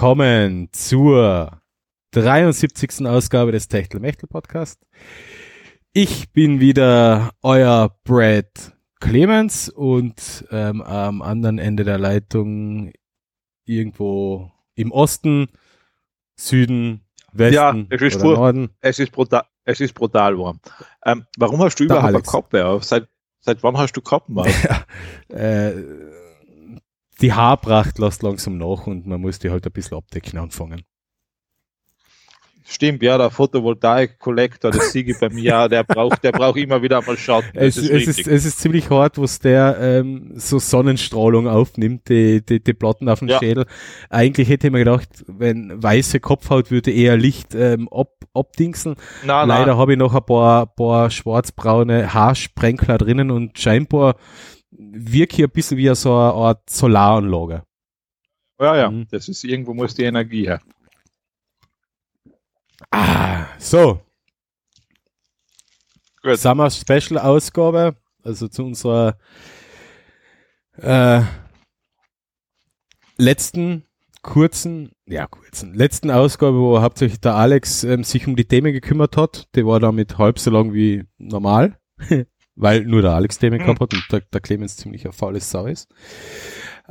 Willkommen zur 73. Ausgabe des Techtelmechtel Podcast. Ich bin wieder euer Brad Clemens und ähm, am anderen Ende der Leitung irgendwo im Osten, Süden, Westen ja, es ist oder Norden. Es ist brutal, es ist brutal warm. Ähm, warum hast du überhaupt eine Alex. Kappe auf? Seit, seit wann hast du Kappen auf? äh, die Haarpracht lässt langsam nach und man muss die halt ein bisschen abdecken anfangen. Stimmt, ja, der Photovoltaik-Kollektor, das Sigi bei mir, ja, der braucht, der braucht immer wieder mal Schatten. Es, Das es, ist ist, es ist ziemlich hart, was der ähm, so Sonnenstrahlung aufnimmt, die, die, die Platten auf dem Ja. Schädel. Eigentlich hätte ich mir gedacht, wenn weiße Kopfhaut würde eher Licht ähm, ab, abdingseln. Nein, Leider habe ich noch ein paar, paar schwarzbraune Haarsprenkler drinnen und scheinbar wirke ich ein bisschen wie so eine Art Solaranlage. ja, ja, Mhm. das ist, irgendwo muss die Energie her. Ah, so. Gut. Summer Special Ausgabe, also zu unserer äh, letzten kurzen, ja kurzen, letzten Ausgabe, wo hauptsächlich der Alex ähm, sich um die Themen gekümmert hat. Die war damit halb so lang wie normal, weil nur der Alex Themen Hm. gehabt hat und der, der Clemens ziemlich ein faules Sau ist.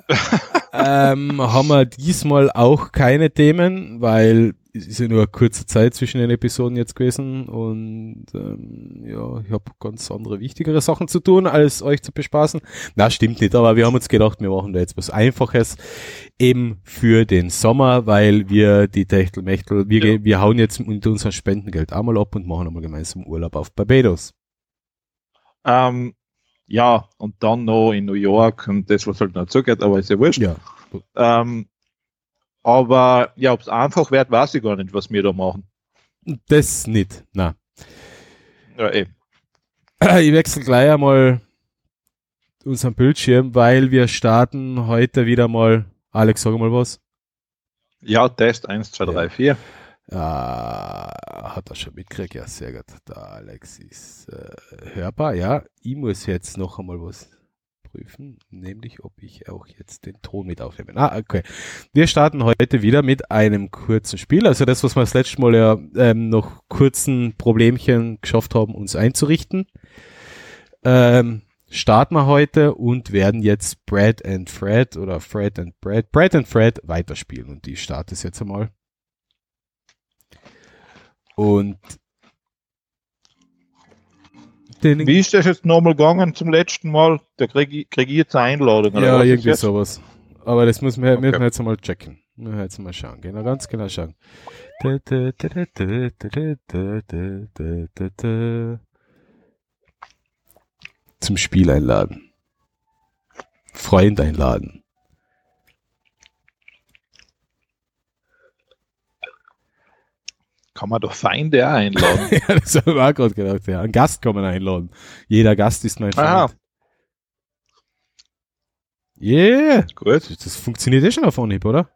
ähm, haben wir diesmal auch keine Themen, weil es ist ja nur eine kurze Zeit zwischen den Episoden jetzt gewesen und ähm, ja, ich habe ganz andere wichtigere Sachen zu tun, als euch zu bespaßen. Na, stimmt nicht, aber wir haben uns gedacht, wir machen da jetzt was Einfaches eben für den Sommer, weil wir die Techtelmechtel, wir, Ja. wir hauen jetzt mit unserem Spendengeld einmal ab und machen einmal gemeinsam Urlaub auf Barbados. Ähm, ja, und dann noch in New York und das, was halt noch zugeht, aber ist ja wurscht. Ja. Ähm, aber ja, ob es einfach wird, weiß ich gar nicht, was wir da machen. Das nicht, na. Ja, eh. Ich wechsle gleich einmal unseren Bildschirm, weil wir starten heute wieder mal. Alex, sag mal was. ja Test 1, 2, 3, 4. Ah, hat er schon mitgekriegt? Ja, sehr gut. Der Alex ist äh, hörbar. Ja, ich muss jetzt noch einmal was prüfen, nämlich ob ich auch jetzt den Ton mit aufnehme. Ah, okay. Wir starten heute wieder mit einem kurzen Spiel. Also das, was wir das letzte Mal ja ähm, noch kurzen Problemchen geschafft haben, uns einzurichten. Ähm, starten wir heute und werden jetzt Brad and Fred oder Fred and Brad, Brad and Fred weiterspielen. Und die starte es jetzt einmal. Und Wie ist das jetzt nochmal gegangen zum letzten Mal? Da kriege ich, krieg ich jetzt eine Einladung. Oder ja, irgendwie sowas. Aber das müssen wir, okay. müssen wir jetzt mal checken. Wir jetzt mal schauen. Genau, ganz genau schauen. Zum Spiel einladen. Freund einladen. Kann man doch Feinde auch einladen. ja, das habe ich auch gerade gedacht. Ja, einen Gast kann man einladen. Jeder Gast ist mein Aha. Freund. Yeah! Gut. Das funktioniert eh schon auf Anhieb, oder?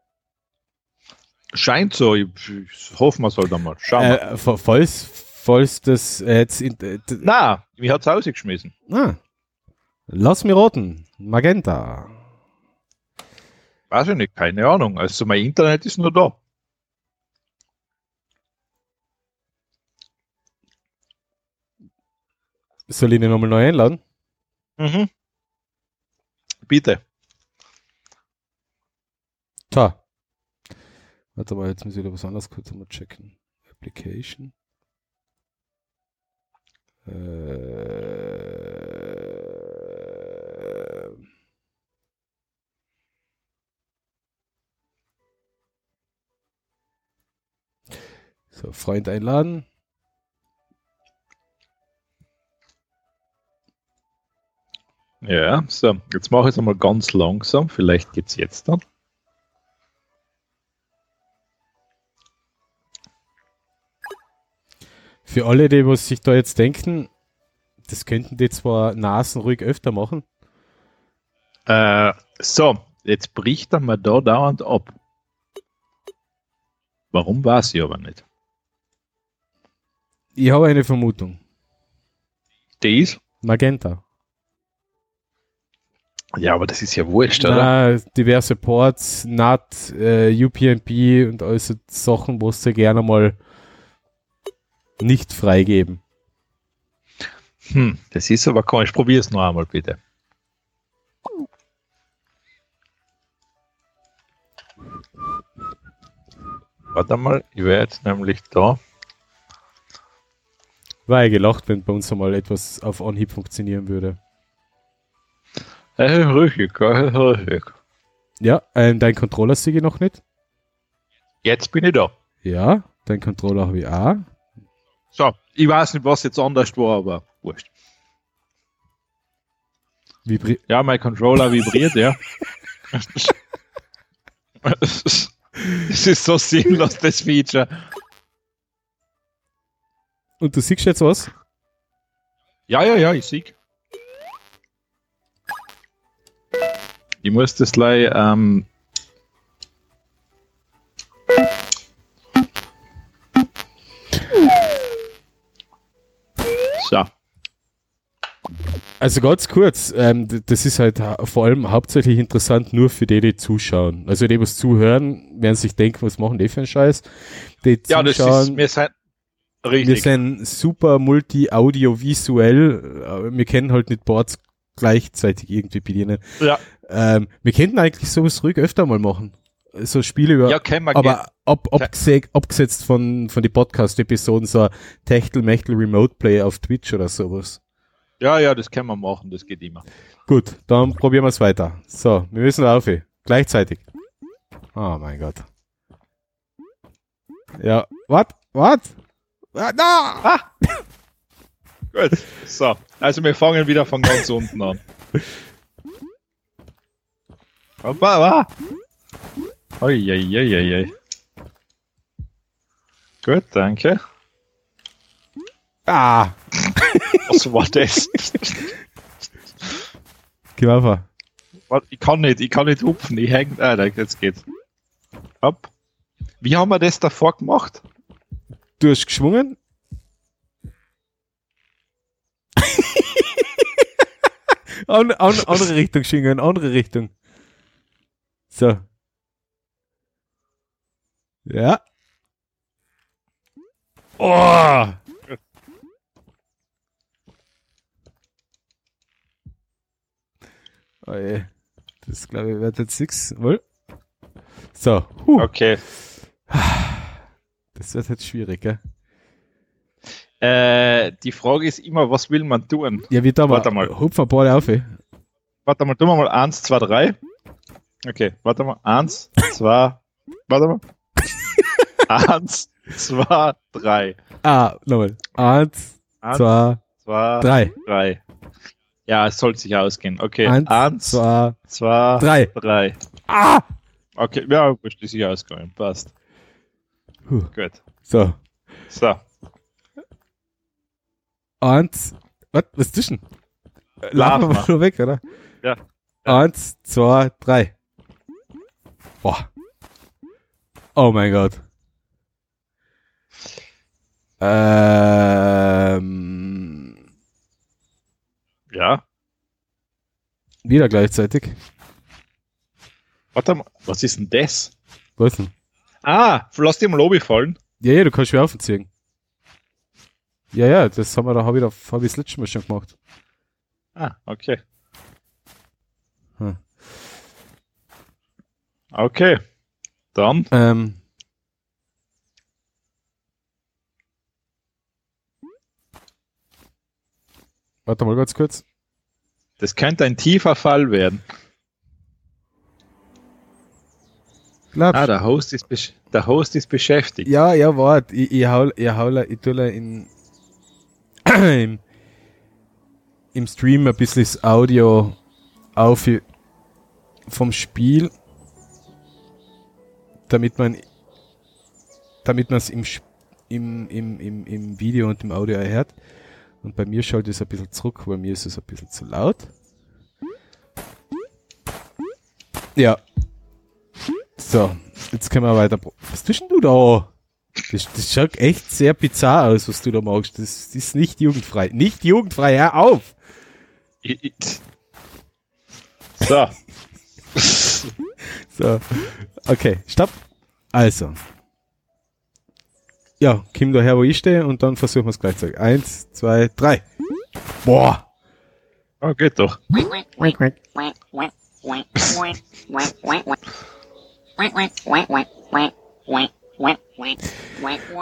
Scheint so. Ich, ich hoffe, man soll da mal schauen. Äh, fa- falls, falls das jetzt in, äh, Na, mich hat's rausgeschmissen. Ah. Lass mich roten. Magenta. Weiß ich nicht, keine Ahnung. Also mein Internet ist nur da. Soll ich den nochmal neu einladen? Mhm. Bitte. Ta. Warte mal, jetzt muss ich wieder was anderes kurz einmal checken. Application. Äh, so, Freund einladen. Ja, so. Jetzt mache ich es einmal ganz langsam. Vielleicht geht's jetzt dann. Für alle, die was sich da jetzt denken, das könnten die zwar nasenruhig öfter machen. Äh, so, jetzt bricht er mal da dauernd ab. Warum weiß ich aber nicht. Ich habe eine Vermutung. Die ist, Magenta. Ja, aber das ist ja wurscht, oder? Na, diverse Ports, NAT, äh, UPnP und all so Sachen, wo sie gerne mal nicht freigeben. Hm, das ist aber komisch. Probier es noch einmal, bitte. Warte mal, ich wäre jetzt nämlich da. War ja gelacht, wenn bei uns einmal etwas auf Anhieb funktionieren würde. Richtig, äh, richtig. Ja, ähm, dein Controller sehe ich noch nicht. Jetzt bin ich da. Ja, dein Controller habe ich auch. So, ich weiß nicht, was jetzt anders war, aber wurscht. Vibri Ja, mein Controller vibriert, ja. Es ist so sinnlos, das Feature. und du siehst jetzt was? Ja, ja, ja, ich sehe. Ich muss das gleich, ähm, so. Also ganz kurz, ähm, das ist halt ha- vor allem hauptsächlich interessant nur für die, die zuschauen. Also die, was zuhören, werden sich denken, was machen die für einen Scheiß. Die Ja, das ist, wir sind, wir richtig. sind super multi-audiovisuell, aber wir können halt nicht Boards gleichzeitig irgendwie bedienen. Ja, Ähm, wir könnten eigentlich sowas ruhig öfter mal machen. So Spiele über, ja, kennen wir aber ab, abgese abgesetzt von, von die Podcast-Episoden, so Techtel-Mechtel Remote Play auf Twitch oder sowas. Ja, ja, das können wir machen, das geht immer. Gut, dann probieren wir es weiter. So, wir müssen auf. Gleichzeitig. Oh mein Gott. Ja, was? Was? Ah, na! Ah! Gut, so. Also wir fangen wieder von ganz unten an. Wa? Uiuiuiui. Gut, danke. Ah! Was war das? Geh. Warte, Ich kann nicht, ich kann nicht hupfen, ich häng. Ah, jetzt geht's. Hopp. Wie haben wir das davor gemacht? Du hast geschwungen? an, an, andere Richtung schwingen, andere Richtung. So. Ja. Oh! Oh je. Das glaube ich wird jetzt nix. Wohl. So. Huh. Okay. Das wird jetzt schwierig, gell? Äh, die Frage ist immer, was will man tun? Ja, wie da mal. Warte mal. Hupf ein paar auf. ey. Warte mal, tun wir mal eins, zwei, drei. Okay, warte mal. Eins, zwei, warte mal. eins, zwei, drei. Ah, nochmal. Eins, Eins, zwei, zwei, drei. drei. Ja, es soll sich ausgehen. Okay, Eins, eins, zwei, zwei, drei. drei. Ah! Okay, ja, ist sich ausgegangen. Passt. Puh. Gut. So. So. Eins. Was? Was ist Lauf Laufen wir mal. nur weg, oder? Ja. Eins, zwei, drei. Boah. Oh mein Gott. Ähm, Ja. wieder gleichzeitig. Warte mal, was ist denn das? Was denn? Ah, lass dir mal Lobby fallen. Ja, ja, du kannst wieder aufziehen. Ja, ja, das haben wir da, habe ich da, habe ich das letzte Mal schon gemacht. Ah, okay. Okay. Dann. Ähm, warte mal ganz kurz. Das könnte ein tiefer Fall werden. Glaubst Ah, der Host ist, der Host ist beschäftigt. Ja, ja, warte. Ich, ich hau, ich hau, ich tue in, im, im Stream ein bisschen das Audio auf vom Spiel, damit man, damit man es im, im, im, im, im Video und im Audio erhört. Und bei mir schaut es ein bisschen zurück, bei mir ist es ein bisschen zu laut. Ja. So, jetzt können wir weiter. Was tust denn du da? Das, das schaut echt sehr bizarr aus, was du da magst. Das, das ist nicht jugendfrei. Nicht jugendfrei, hör auf! So. So. Okay, stopp. Also. Ja, komm daher, wo ich stehe und dann versuchen wir es gleichzeitig. Eins, zwei, drei. Boah. Oh, geht doch.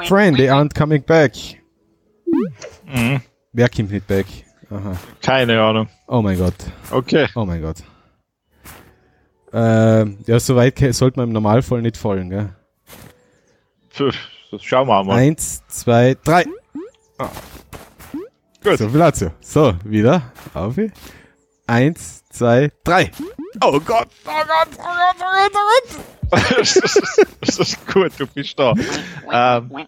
Friend, they aren't coming back. Mhm. Wer kommt nicht back? Aha. Keine Ahnung. Oh mein Gott. Okay. Oh mein Gott. Ähm, ja, so weit sollte man im Normalfall nicht fallen, gell? Pff, Das schauen wir mal. Eins, zwei, drei. Gut. So viel dazu. So, wieder. Auf. Eins, zwei, drei. Oh Gott, oh Gott, oh Gott, oh Gott, oh Gott. das ist gut, du bist da. Ähm,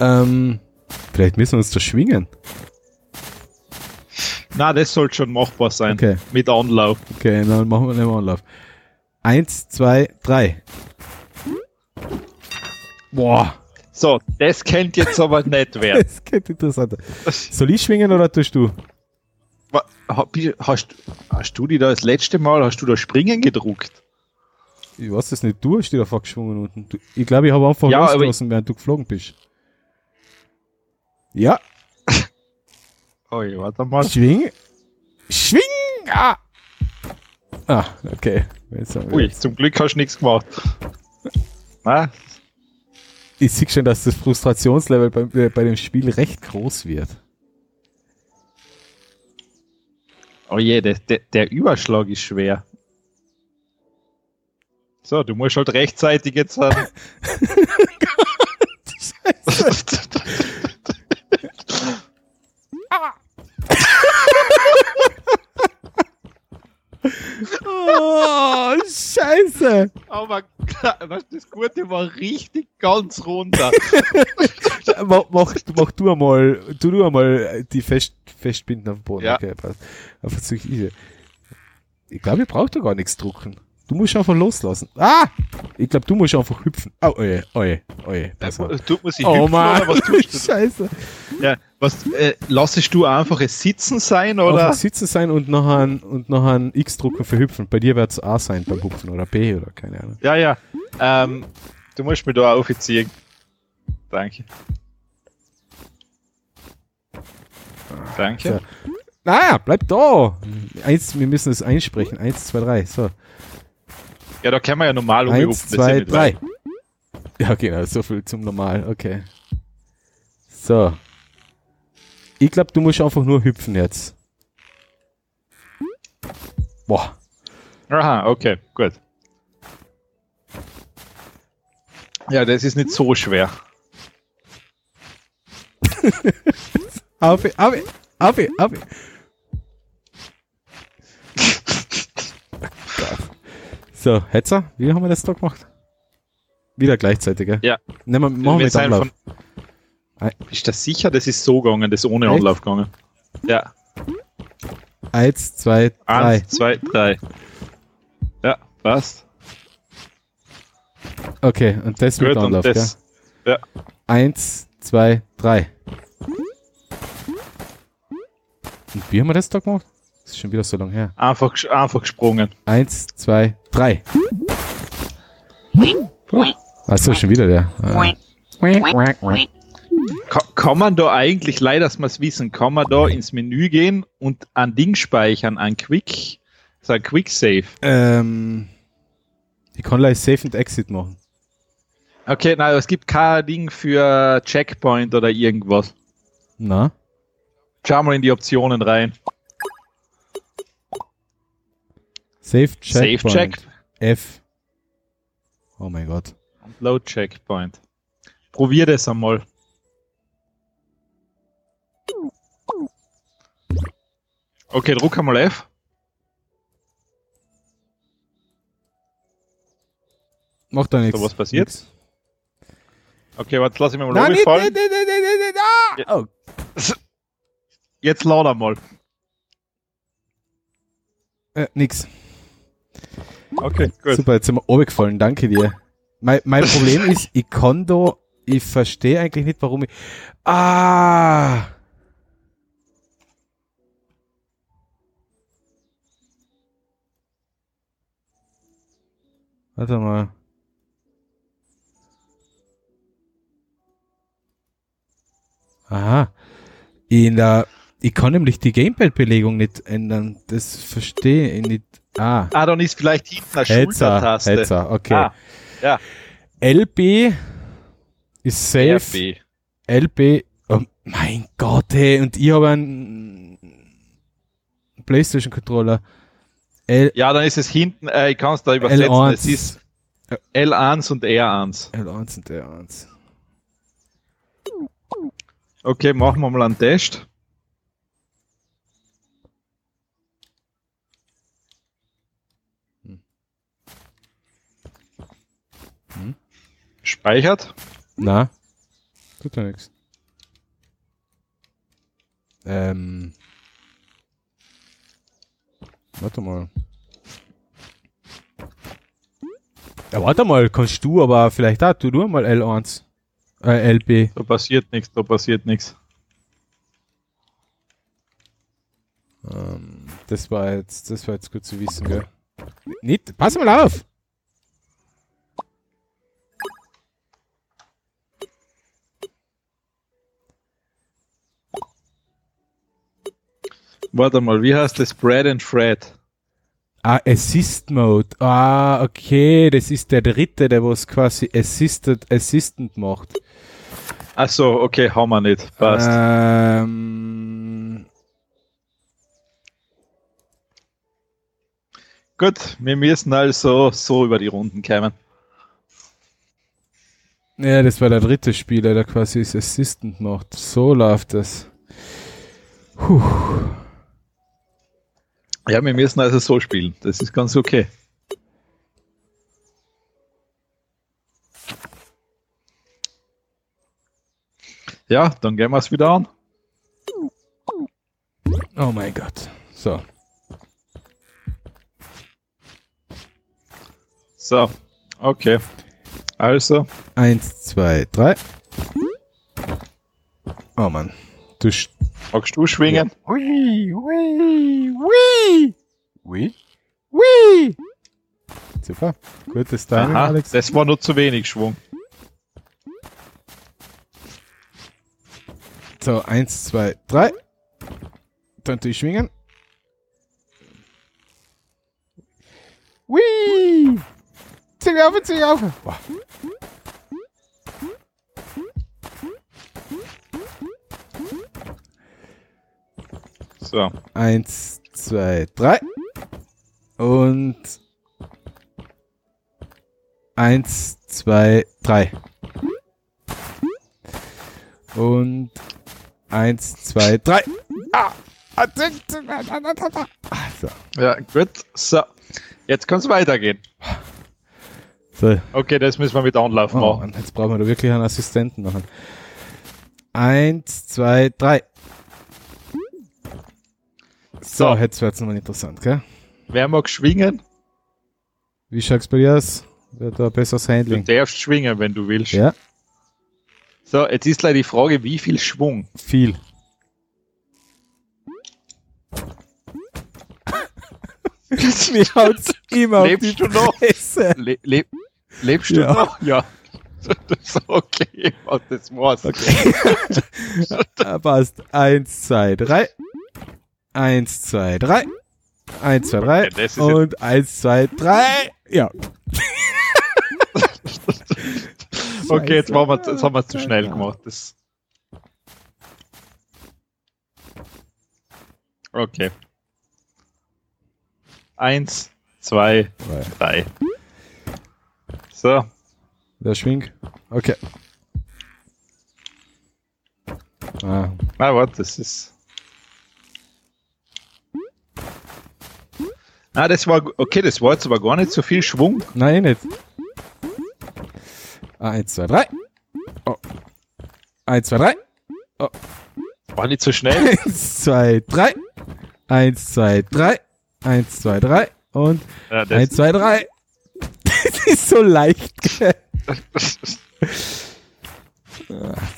Ähm, vielleicht müssen wir uns da schwingen. Na, das sollte schon machbar sein. Okay, Mit Anlauf. okay, dann machen wir einen Anlauf. Eins, zwei, drei. Boah, So, das kennt jetzt aber nicht wer. das geht interessanter. Soll ich schwingen oder tust du? Hast, hast du die da das letzte Mal, hast du da Springen gedruckt? Ich weiß das nicht, du hast dich da vorgeschwungen unten. Ich glaube, ich habe einfach Ja, losgelassen, während du geflogen bist. Ja, Oh, ja, warte mal. schwing. Schwing! Ah, ah okay. Haben Ui, zum Glück hast du nichts gemacht. Na, Ich sehe schon, dass das Frustrationslevel bei, äh, bei dem Spiel recht groß wird. oh je, der, der, der Überschlag ist schwer. So, du musst halt rechtzeitig jetzt an. Oh, scheiße. Aber was das Gute war richtig ganz runter. mach, mach, mach du einmal, tu du einmal die Fest, Festbinden auf dem Boden. Ja. Okay, passt. Versuch ich. Ich glaube, ihr braucht da gar nichts drucken. Du musst einfach loslassen. Ah! Ich glaube, du musst einfach hüpfen. Oh, oje, oje, oje. Pass auf. Tut man sich Oh hüpfen, Mann, oder was tust du? scheiße. Ja, was, äh, lassest du einfach es sitzen sein, oder? Einfach sitzen sein und noch ein, und noch ein X drucken für hüpfen. Bei dir wird es A sein beim Hüpfen oder B oder keine Ahnung. Ja, ja. Ähm, du musst mich da aufziehen. Danke. Danke. Naja, bleib da! Eins, wir müssen es einsprechen. Eins, zwei, drei. So. Ja, da können wir ja normal Eins, ist ja zwei, drei. Ja, genau, so viel zum Normal. Okay. So. Ich glaube, du musst einfach nur hüpfen jetzt. Boah. Aha, okay, gut. Ja, das ist nicht so schwer. Auf, auf, auf, auf. So, Hetzer, wie haben wir das da gemacht? Wieder gleichzeitig, gell? Ja. Nehmen wir, machen wir mit sind Anlauf. von- Bist du sicher, das ist so gegangen, das ohne Echt? Anlauf gegangen? Ja. Eins, zwei, drei. Eins, zwei, drei. Ja, passt. Okay, und das mit Gut, und Anlauf, gell? das. Ja. Eins, zwei, drei. Und wie haben wir das da gemacht? Das ist schon wieder so lang her. Einfach, einfach gesprungen. Eins, zwei, drei. Achso, schon wieder der. Ka kann man da eigentlich, leider, dass wir es wissen, kann man da ins Menü gehen und ein Ding speichern, ein Quick, so ein Quick Save. Ähm, ich kann gleich Save and Exit machen. Okay, nein, es gibt kein Ding für Checkpoint oder irgendwas. Na? Schau mal in die Optionen rein. Save Checkpoint. Check F. Oh mein Gott. und Load Checkpoint. Probier das einmal. Okay, druck einmal F. Macht da nichts. was passiert? Nix. Okay, warte, lass ich mir mal Nein, nicht, fallen. nicht, nicht, ah! Oh, Jetzt lad einmal. äh, nix. Okay, gut. Super, jetzt sind wir oben gefallen. Danke dir. Mein, mein Problem ist, ich kann da, ich verstehe eigentlich nicht, warum ich. Ah! Warte mal. Aha. In der, ich kann nämlich die Gamepad-Belegung nicht ändern. Das verstehe ich nicht. Ah, Ah, dann ist vielleicht hinten eine Hetzer, Schultertaste. Hetzer, okay. Ah, ja. LB ist safe. RB. LB, oh mein Gott, hey, und ich habe einen PlayStation-Controller. L, Ja, dann ist es hinten, äh, ich kann es da übersetzen. L1. Es ist L1 und R1. L1 und R1. Okay, machen wir mal einen Test. Speichert. Na, tut ja nichts. Ähm. Warte mal. Ja, warte mal, kannst du aber vielleicht da, tu du mal L1. Äh, LB. Da passiert nichts, da passiert nichts. Ähm, das war jetzt, das war jetzt gut zu wissen, gell? Nicht, pass mal auf! Warte mal, wie heißt das? Bread and Fred. Ah, Assist Mode. Ah, okay, das ist der dritte, der was quasi Assisted, Assistant macht. Ach so, okay, haben wir nicht. Passt. Ähm, Gut, wir müssen also so über die Runden kommen. ja, das war der dritte Spieler, der quasi das Assistant macht. So läuft das. Puh. Ja, wir müssen also so spielen. Das ist ganz okay. Ja, dann gehen wir es wieder an. Oh mein Gott. So. So, okay. Also, Eins, zwei, drei. Oh Mann. Du sch magst du schwingen? Ui, ui, ui. Ui, ui. Super. Gutes Timing, Aha, Alex. das war nur zu wenig Schwung. So, eins, zwei, drei. Dann tu ich schwingen. Ui. Zieh auf, zieh auf. Boah. So, Eins, zwei, drei. Und eins, zwei, drei. Und eins, zwei, drei. Ah! So. ja, gut. So, jetzt kann es weitergehen. so. Okay, das müssen wir mit Anlauf Oh, machen. Mann, jetzt brauchen wir da wirklich einen Assistenten machen. Eins, zwei, drei. So, So. jetzt wird's nochmal interessant, gell? Wer mag schwingen? Wie schaut's bei dir aus? Wer hat da besseres Du Handling? darfst schwingen, wenn du willst. Ja, So, jetzt ist leider die Frage, wie viel Schwung? viel. Mir haut's immer auf Lebst die du noch? Le le lebst du Ja. noch? Ja. Das ist okay, das war's. Okay. Ah, Passt. Eins, zwei, drei. Eins, zwei, drei. Eins, zwei, drei. Ist Und eins, zwei, drei. Ja. Okay, jetzt, machen wir, jetzt haben wir es zu schnell gemacht. Das okay. Eins, zwei, Drei. drei. So, Der schwingt. Okay. Ah, na warte, das ist. Ah, das war okay, das war jetzt aber gar nicht so viel Schwung. nein, nicht. Eins, zwei, drei. Oh. Eins, zwei, drei. War nicht so schnell. Eins, zwei, drei. Eins, zwei, drei. Eins, zwei, drei. Und Ja, eins, zwei, drei. Das ist so leicht.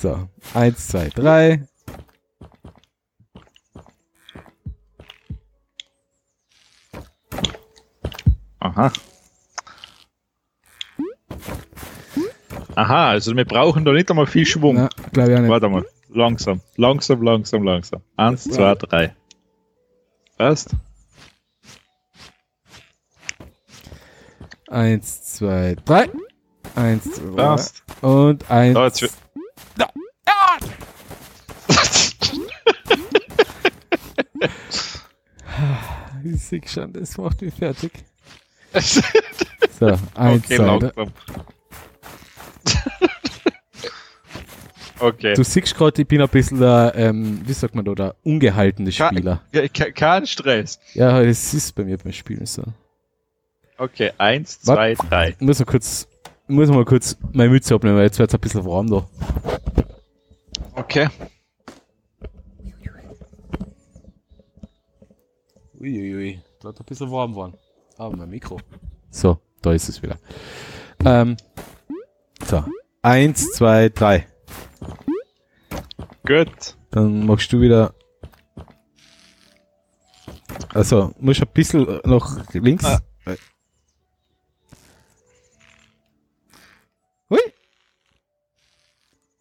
So. Eins, zwei, drei. Aha. Aha, also wir brauchen da nicht einmal viel Schwung. Na, glaube ich auch nicht. Warte mal. Langsam, langsam, langsam, langsam. Eins, zwei, drei. Passt? Eins, zwei, drei. Eins, zwei. Passt. Und eins. Da, jetzt, Ich sehe schon, das macht mich fertig. So, eins, okay, zwei, okay. Du siehst gerade, ich bin ein bisschen der, ähm, wie sagt man da, der ungehaltene Spieler. Ja, ke- Kein Stress. Ja, das ist bei mir beim Spielen so. Okay, eins, zwei, drei. Ich muss mal kurz, ich muss mal kurz meine Mütze abnehmen, weil jetzt wird es ein bisschen warm da. Okay. Uiuiui, da hat ein bisschen warm geworden. Aber mein Mikro. So, da ist es wieder. Ähm, so, eins, zwei, drei. Gut. Dann machst du wieder. Also, musst ein bisschen nach links. Ah. Hui!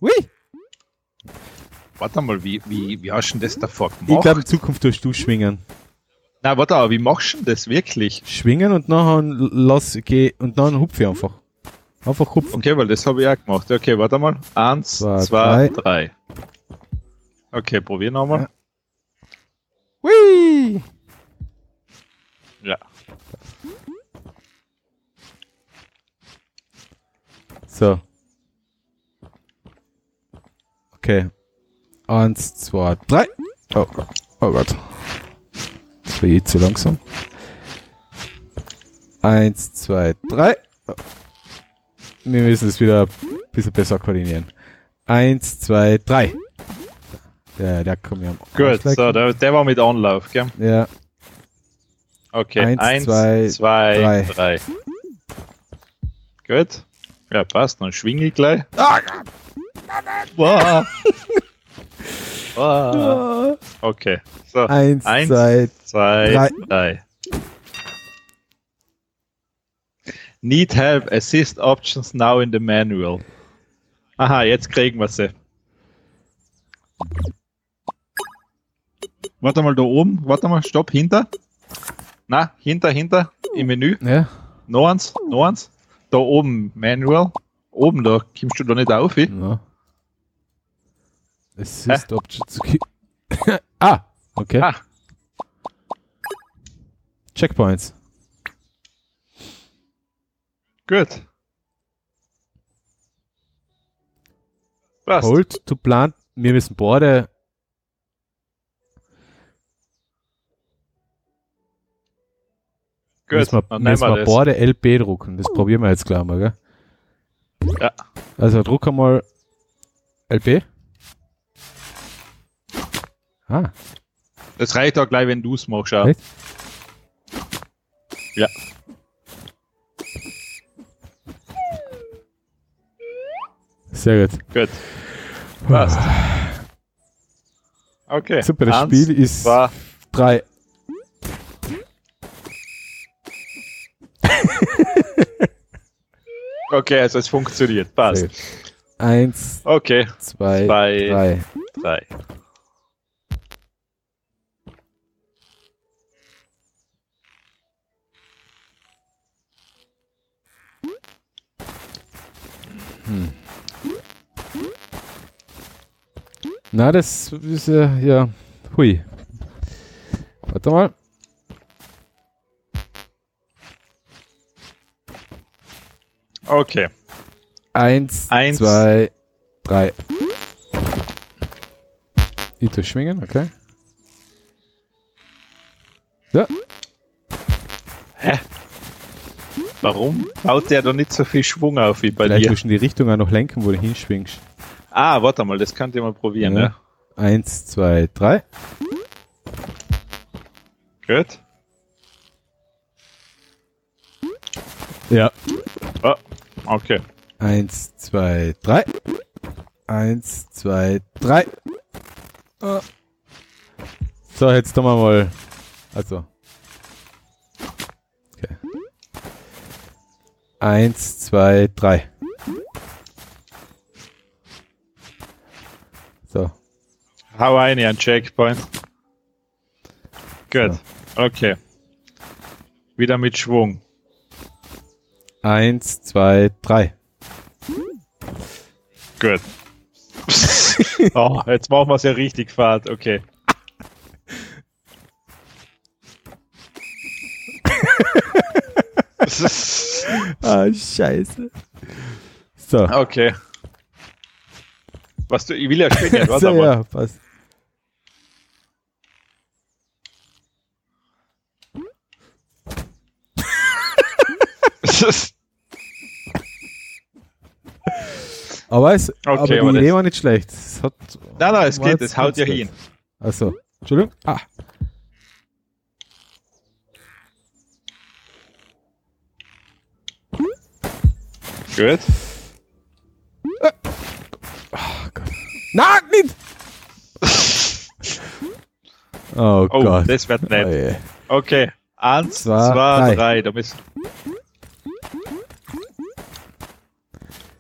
Hui! Warte mal, wie, wie, wie hast du denn das davor Ich gemacht? glaube, in Zukunft tust du schwingen. Na, warte, aber wie machst du denn das wirklich? Schwingen und nachher lass, geh, und dann hupfe ich einfach. Einfach hupfen. Okay, weil das habe ich auch gemacht. Okay, warte mal. Eins, Zwei, zwei, drei. Okay, probier nochmal. Hui! Ja. So. Okay. Eins, zwei, drei. Oh, oh Gott. Das war eh zu langsam. Eins, zwei, drei. Wir müssen es wieder ein bisschen besser koordinieren. Eins, zwei, drei. Der, der kommt mir am Gut, so, der, der war mit Anlauf, gell? Ja, Okay, Eins, eins, zwei, zwei, drei. drei. Gut. Ja, passt, dann schwinge ich gleich. Wow. wow. Okay, so. eins, Eins, zwei, zwei, drei. drei. Need help, assist options now in the manual. Aha, jetzt kriegen wir sie. Warte mal da oben, warte mal, stopp, hinter. Na, hinter, hinter, im Menü. ja. Noch eins, noch eins. Da oben, Manual. Oben, da kommst du da nicht auf. Ja. Assist Option zu Ah, okay. Ah, Checkpoints. gut. Passt. Hold to plant. Wir müssen beide. Gut, müssen wir, dann müssen wir beide LP drucken. Das probieren wir jetzt gleich mal, gell? Ja. Also druck einmal LP. Ah, Das reicht auch gleich, wenn du es machst. Ja. Echt? ja. sehr gut. Gut. Passt. Okay. Super, das Eins, Spiel ist zwei, drei. Okay, also es funktioniert. Passt. Eins, Okay. zwei, Zwei. drei. Drei. Na, das ist ja, ja, hui. Warte mal. Okay. Eins, Eins. zwei, drei. Ich schwingen, okay. Ja, Warum baut der da nicht so viel Schwung auf wie bei vielleicht dir? du in die Richtung auch noch lenken, wo du hinschwingst. Ah, warte mal, das könnt ihr mal probieren, Ja. ne? Eins, zwei, drei. Gut. Ja. Oh, okay. Eins, zwei, drei. Eins, zwei, drei. Ah. So, jetzt tun wir mal. Also. Eins, zwei, drei. So. Hau ein, an Checkpoint. Gut. So. Okay. Wieder mit Schwung. Eins, zwei, drei. Gut. oh, jetzt machen wir es ja richtig fad. Okay. das ist Ah, scheiße. So. okay. Was du, ich will ja spielen, warte so, mal. ja, passt. Aber, es, aber die aber Idee war nicht schlecht. Es hat, nein, nein, es geht, es haut ja hin. Achso. Entschuldigung. Ah. Gut. Nein, nicht! Oh, Oh, Gott. das wird Oh, nett. je. Okay. Eins, Zwei, zwei, drei. drei. Da bist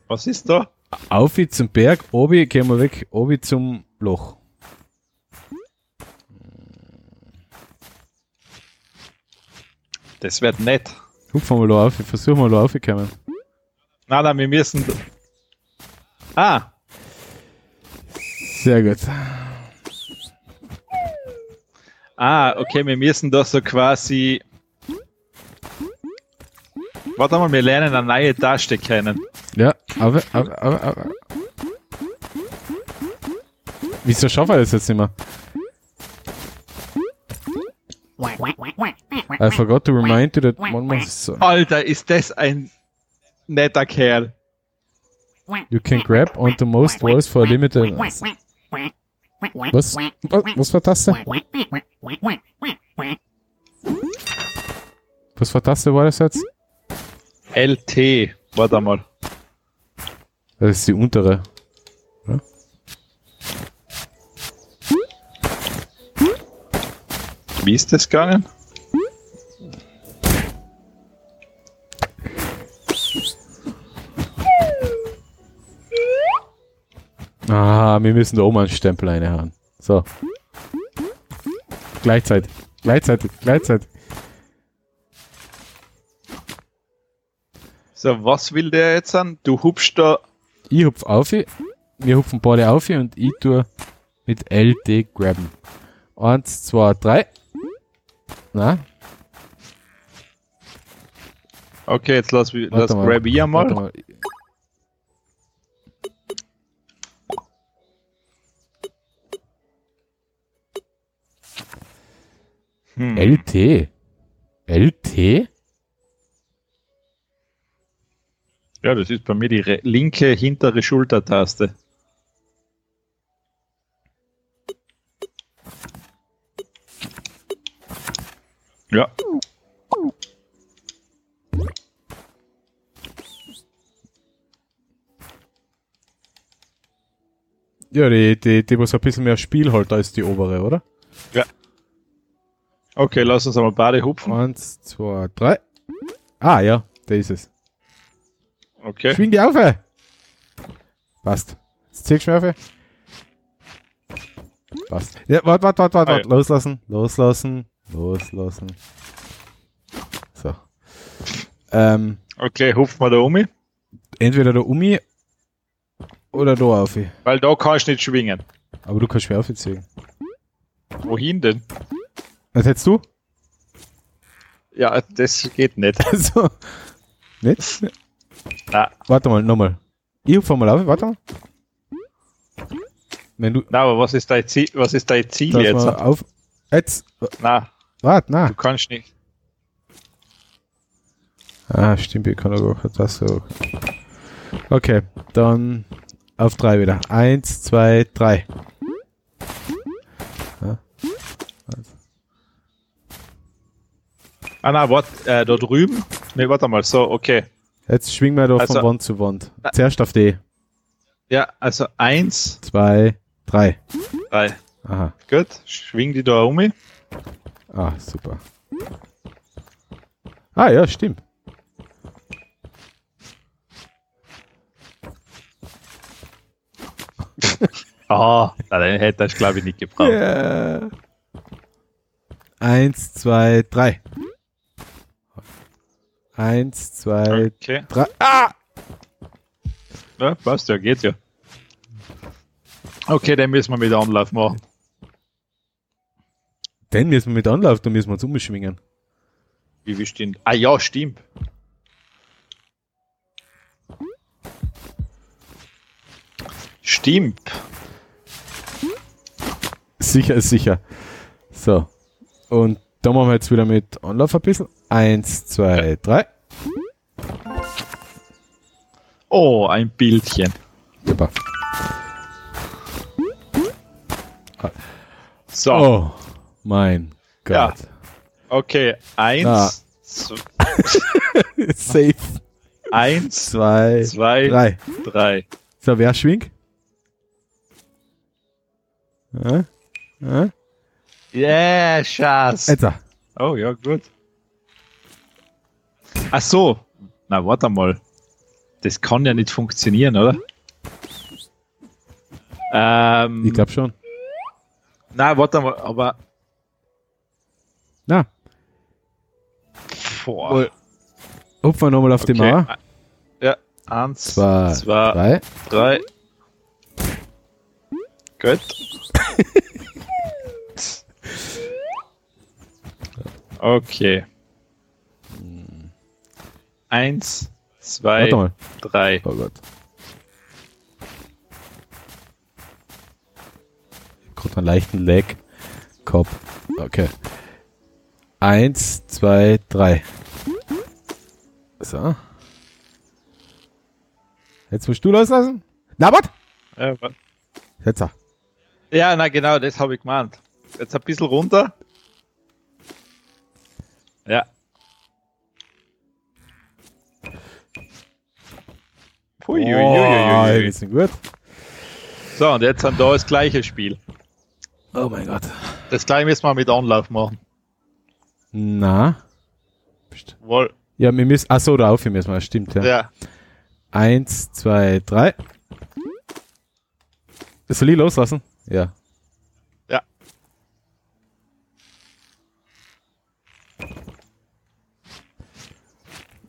Was ist da? Auf wie zum Berg, obi, gehen wir weg, obi zum Loch. Das wird nett. Hupfen wir da auf, versuchen wir da aufzukommen. Nein, nein, wir müssen. Ah, Sehr gut. ah, okay, wir müssen da so quasi. Warte mal, wir lernen eine neue Taste kennen. Ja, aber, aber, aber, aber. Wieso schaffen wir das jetzt nicht mehr? I forgot to remind you that one more so Alter, ist das ein netter Kerl. you can grab onto most walls for a limited. Was? Was, was war Taste? Was für Taste war das jetzt? LT. Warte mal. Das ist die untere. Wie ist das gegangen? Ah, wir müssen da oben einen Stempel reinhauen. So. Gleichzeitig. Gleichzeitig. Gleichzeitig. So, was will der jetzt an? Du hupst da. Ich hupf auf, wir hupfen beide auf und ich tue mit LT grabben. Eins, zwei, drei. Na, Okay, jetzt lass, lass mal. grab ich einmal. mal. Hm. LT? LT? Ja, das ist bei mir die linke hintere Schultertaste. Ja. Ja, die, die, die, was ein bisschen mehr Spiel halt als die obere, oder? Okay, lass uns einmal beide hupfen. Eins, zwei, drei. Ah, ja, da ist es. Okay. Schwing die auf! Passt. Jetzt ziehst du auf. Passt. Ja, warte, warte, warte, warte, Ah, warte. Loslassen, loslassen, loslassen. So. Ähm, Okay, hupfen wir da um. entweder da um oder da auf. Weil da kannst du nicht schwingen. Aber du kannst schwer aufziehen. Wohin denn? Was hättest du? Ja, das geht nicht. Also. Nicht? Na, Warte mal, nochmal. Ich hupfe mal auf, warte mal. Wenn du. na, aber was ist dein Ziel, was ist dein Ziel dass jetzt? auf. Jetzt. Na, Warte, na. du kannst nicht. Ah, stimmt, ich kann auch das so. Okay, dann auf drei wieder. Eins, zwei, drei. Ah, na, warte, äh, da drüben. Ne, warte mal, so, okay. Jetzt schwingen wir da Also- von Wand zu Wand. Zuerst auf D. Ja, also eins, Zwei, drei. drei. Aha. Gut, schwing die da um. Ah, super. Ah, ja, stimmt. Ah, Na, den hätte ich, glaube ich, nicht gebraucht. Ja. Eins, zwei, drei. Eins, zwei, Okay. drei. Ah! Ja, passt ja, geht ja. Okay, dann müssen wir mit Anlauf machen. Den müssen wir mit Anlauf, da müssen wir uns umschwingen. Wie wir stehen. Ah ja, stimmt. Stimmt. Sicher ist sicher. So. Und da machen wir jetzt wieder mit Anlauf ein bisschen. Eins, zwei, drei. Oh, ein Bildchen. Super. So, Oh, mein Ja. Gott. okay. Eins, z- Safe. eins, Zwei, zwei, drei. drei. So, wer schwingt? Ja? Ja? Yeah, Schatz. Jetzt. Oh, ja, gut. Ach so. Na, warte mal. Das kann ja nicht funktionieren, oder? Ähm, Ich glaube schon. Na, warte mal, aber. Na, Boah. hupfen wir nochmal auf die Okay. Mauer. Ja, eins, Zwei, zwei, drei. drei. Gut. okay. Eins, zwei, drei. Oh Gott. Gerade einen leichten Lag. Kopf. Okay. Eins, zwei, drei. So. Jetzt musst du loslassen. Na, was? Ja, wa- Jetzt. ja, na genau, das habe ich gemeint. Jetzt ein bisschen runter. Ja. Oh, Uiuiuiui. wir sind gut. So, und jetzt haben wir da das gleiche Spiel. Oh mein Gott. Das gleiche müssen wir mit Anlauf machen. Na. Wohl. Ja, wir müssen. Ach so, da auf, wir müssen wir. Stimmt, ja. Ja. Eins, zwei, drei. Soll ich loslassen? Ja. Ja.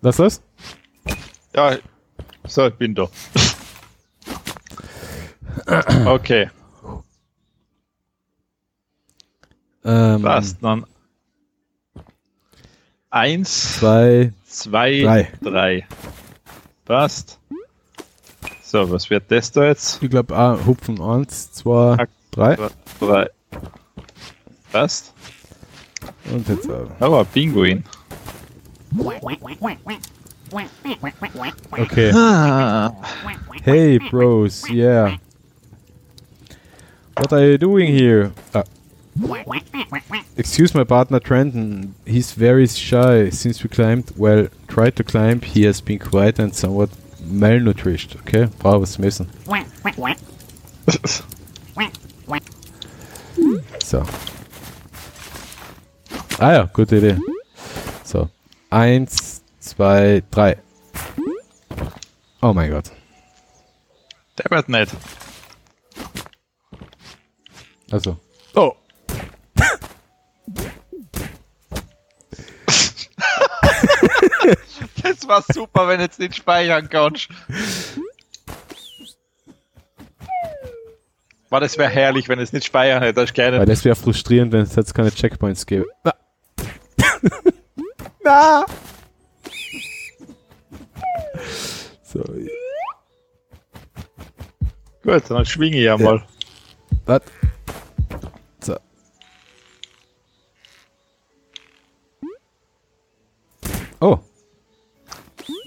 Lass los. Ja. So, ich bin da. Okay, Ähm, passt dann. Eins, Zwei, zwei, drei. drei. Passt. So, was wird das da jetzt? Ich glaube, ah, Hupfen. Eins, zwei, Ah, drei. Drei. Passt. Und jetzt. Äh, Oh, ein Pinguin. Okay. Ah. Hey, bros. Yeah. What are you doing here? Ah, excuse my partner Trenton. He's very shy since we climbed. Well, tried to climb. He has been quiet and somewhat malnourished. Okay, zum Essen. So. Ah ja, gute Idee. So. Eins, zwei, drei. Oh mein Gott. Der wird nicht. Also. Oh. Das war super, wenn du jetzt nicht speichern kannst. War das wäre herrlich, wenn es nicht speichern hätte. Das Weil keine. das wäre frustrierend, wenn es jetzt keine Checkpoints gäbe. Ah. Na! So, Gut, dann schwinge ich ja mal. was? So. Oh,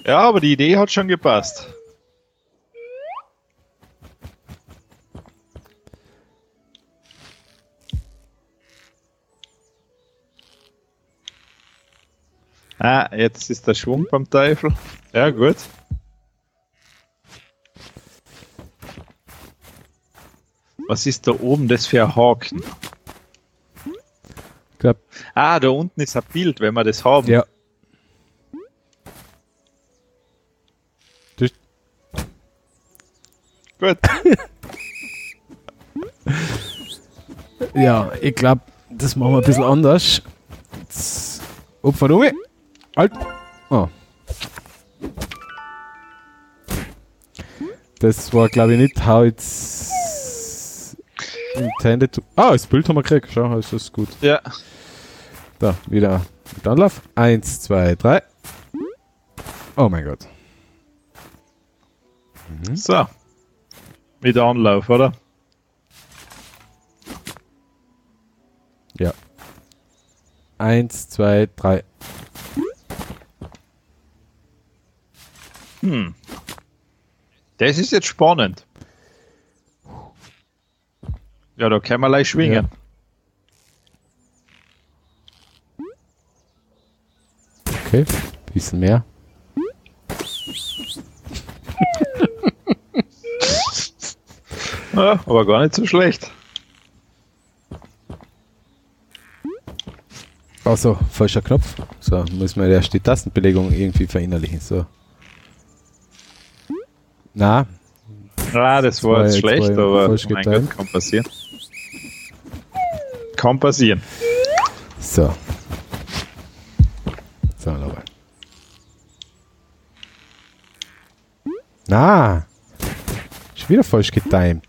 Ja, aber die Idee hat schon gepasst. Ah, jetzt ist der Schwung beim Teufel. Ja, gut. Was ist da oben das für ein Haken? ich glaub, Ah, da unten ist ein Bild, wenn wir das haben. ja. Das, Gut. Ja, ich glaube, das machen wir ein bisschen anders. Jetzt Opfer um. Halt. Oh. Das war, glaube ich, nicht how it's intended to. Ah, das Bild haben wir gekriegt. Schau, also ist das gut. Ja. Da, wieder mit Anlauf. Eins, zwei, drei. Oh mein Gott. Mhm. So. Mit Anlauf, oder? Ja. Eins, zwei, drei. Hm. Das ist jetzt spannend. Ja, da kann man leicht schwingen. Okay, bisschen mehr. Ja, aber gar nicht so schlecht. Also, falscher Knopf. So, muss man erst die Tastenbelegung irgendwie verinnerlichen. So. Na, Ah, das war war jetzt schlecht, war ja aber mein. Gott, kann passieren. Kann passieren. so. So, nochmal. Na, schon wieder falsch getimt.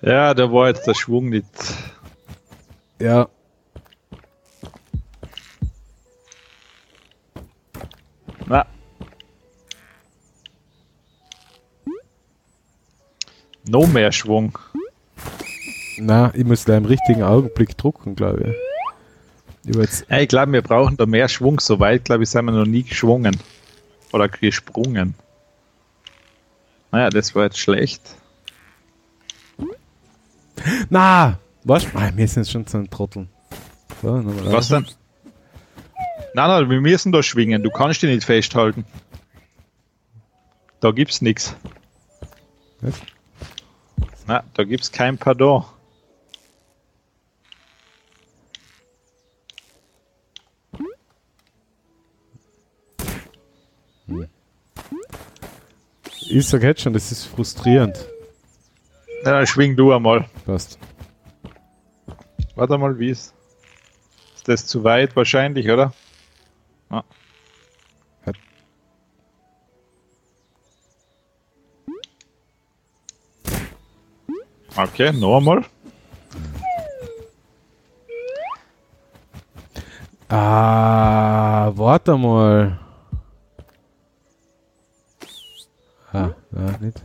Ja, da war jetzt der Schwung nicht. Ja. Na. No mehr Schwung. Na, ich muss da im richtigen Augenblick drucken, glaube ich. Ich Ja, ich glaube, wir brauchen da mehr Schwung. So weit, glaube ich, sind wir noch nie geschwungen. Oder gesprungen. Naja, das war jetzt schlecht. na, was? Ah, wir sind schon zu einem Trotteln. So, nochmal Was denn? Nein, nein, wir müssen da schwingen. Du kannst dich nicht festhalten. Da gibt's nichts. Na, da gibt's kein Pardon. Ich sag jetzt schon, das ist frustrierend. Na, dann schwing du einmal. Passt. Warte mal, wie ist. Ist das zu weit wahrscheinlich, oder? Ah. Okay, noch einmal. Ah, warte mal. Na, nicht.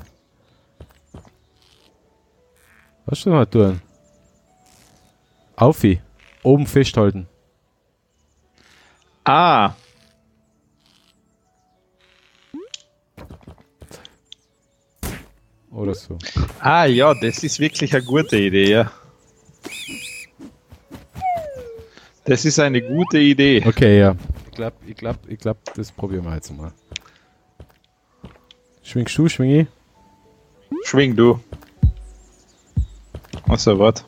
Was soll man tun? Aufi. Oben festhalten. Ah, Oder so. ah ja, das ist wirklich eine gute Idee, ja. Das ist eine gute Idee. Okay, ja. Ich glaub, ich glaub, ich glaub, das probieren wir jetzt mal. Schwingst du, schwing ich? Schwing du. Achso, warte.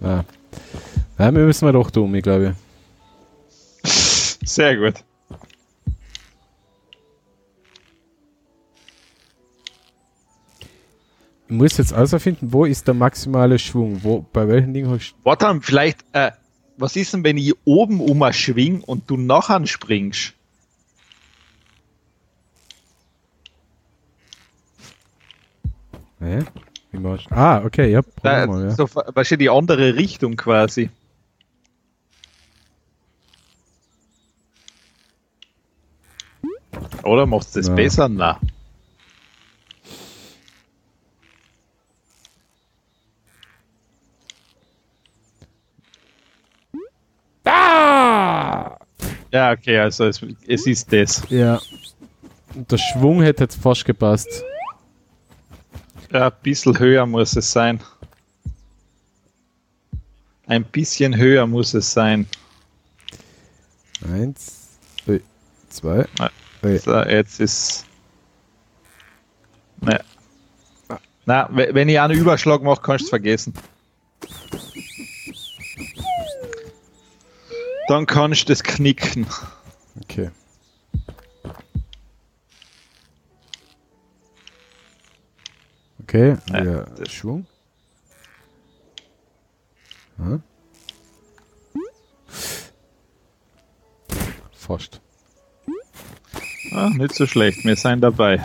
Ah. Nein, wir müssen wir doch tun, ich glaube. Sehr gut. Ich muss jetzt also finden, wo ist der maximale Schwung? Wo, bei welchen Dingen hast du. Warte, vielleicht, äh, was ist denn, wenn ich oben um schwing und du nachher springst? Hä? Wie machst du? Ah, okay, ja, probier Da, mal, ja. so, weißt du, die andere Richtung quasi. Oder machst du das Na. besser? Na. Ah! Ja, okay, also es, es ist das. Ja. Und der Schwung hätte jetzt fast gepasst. Ja, ein bisschen höher muss es sein. Ein bisschen höher muss es sein. Eins, drei, zwei, drei. So, jetzt ist. Ne. Na, we- wenn ich einen Überschlag mache, kannst du es vergessen. Dann kannst du das knicken. Okay. Okay, äh, ja, wir Schwung. Hm? Forscht. Ah, nicht so schlecht, wir sind dabei.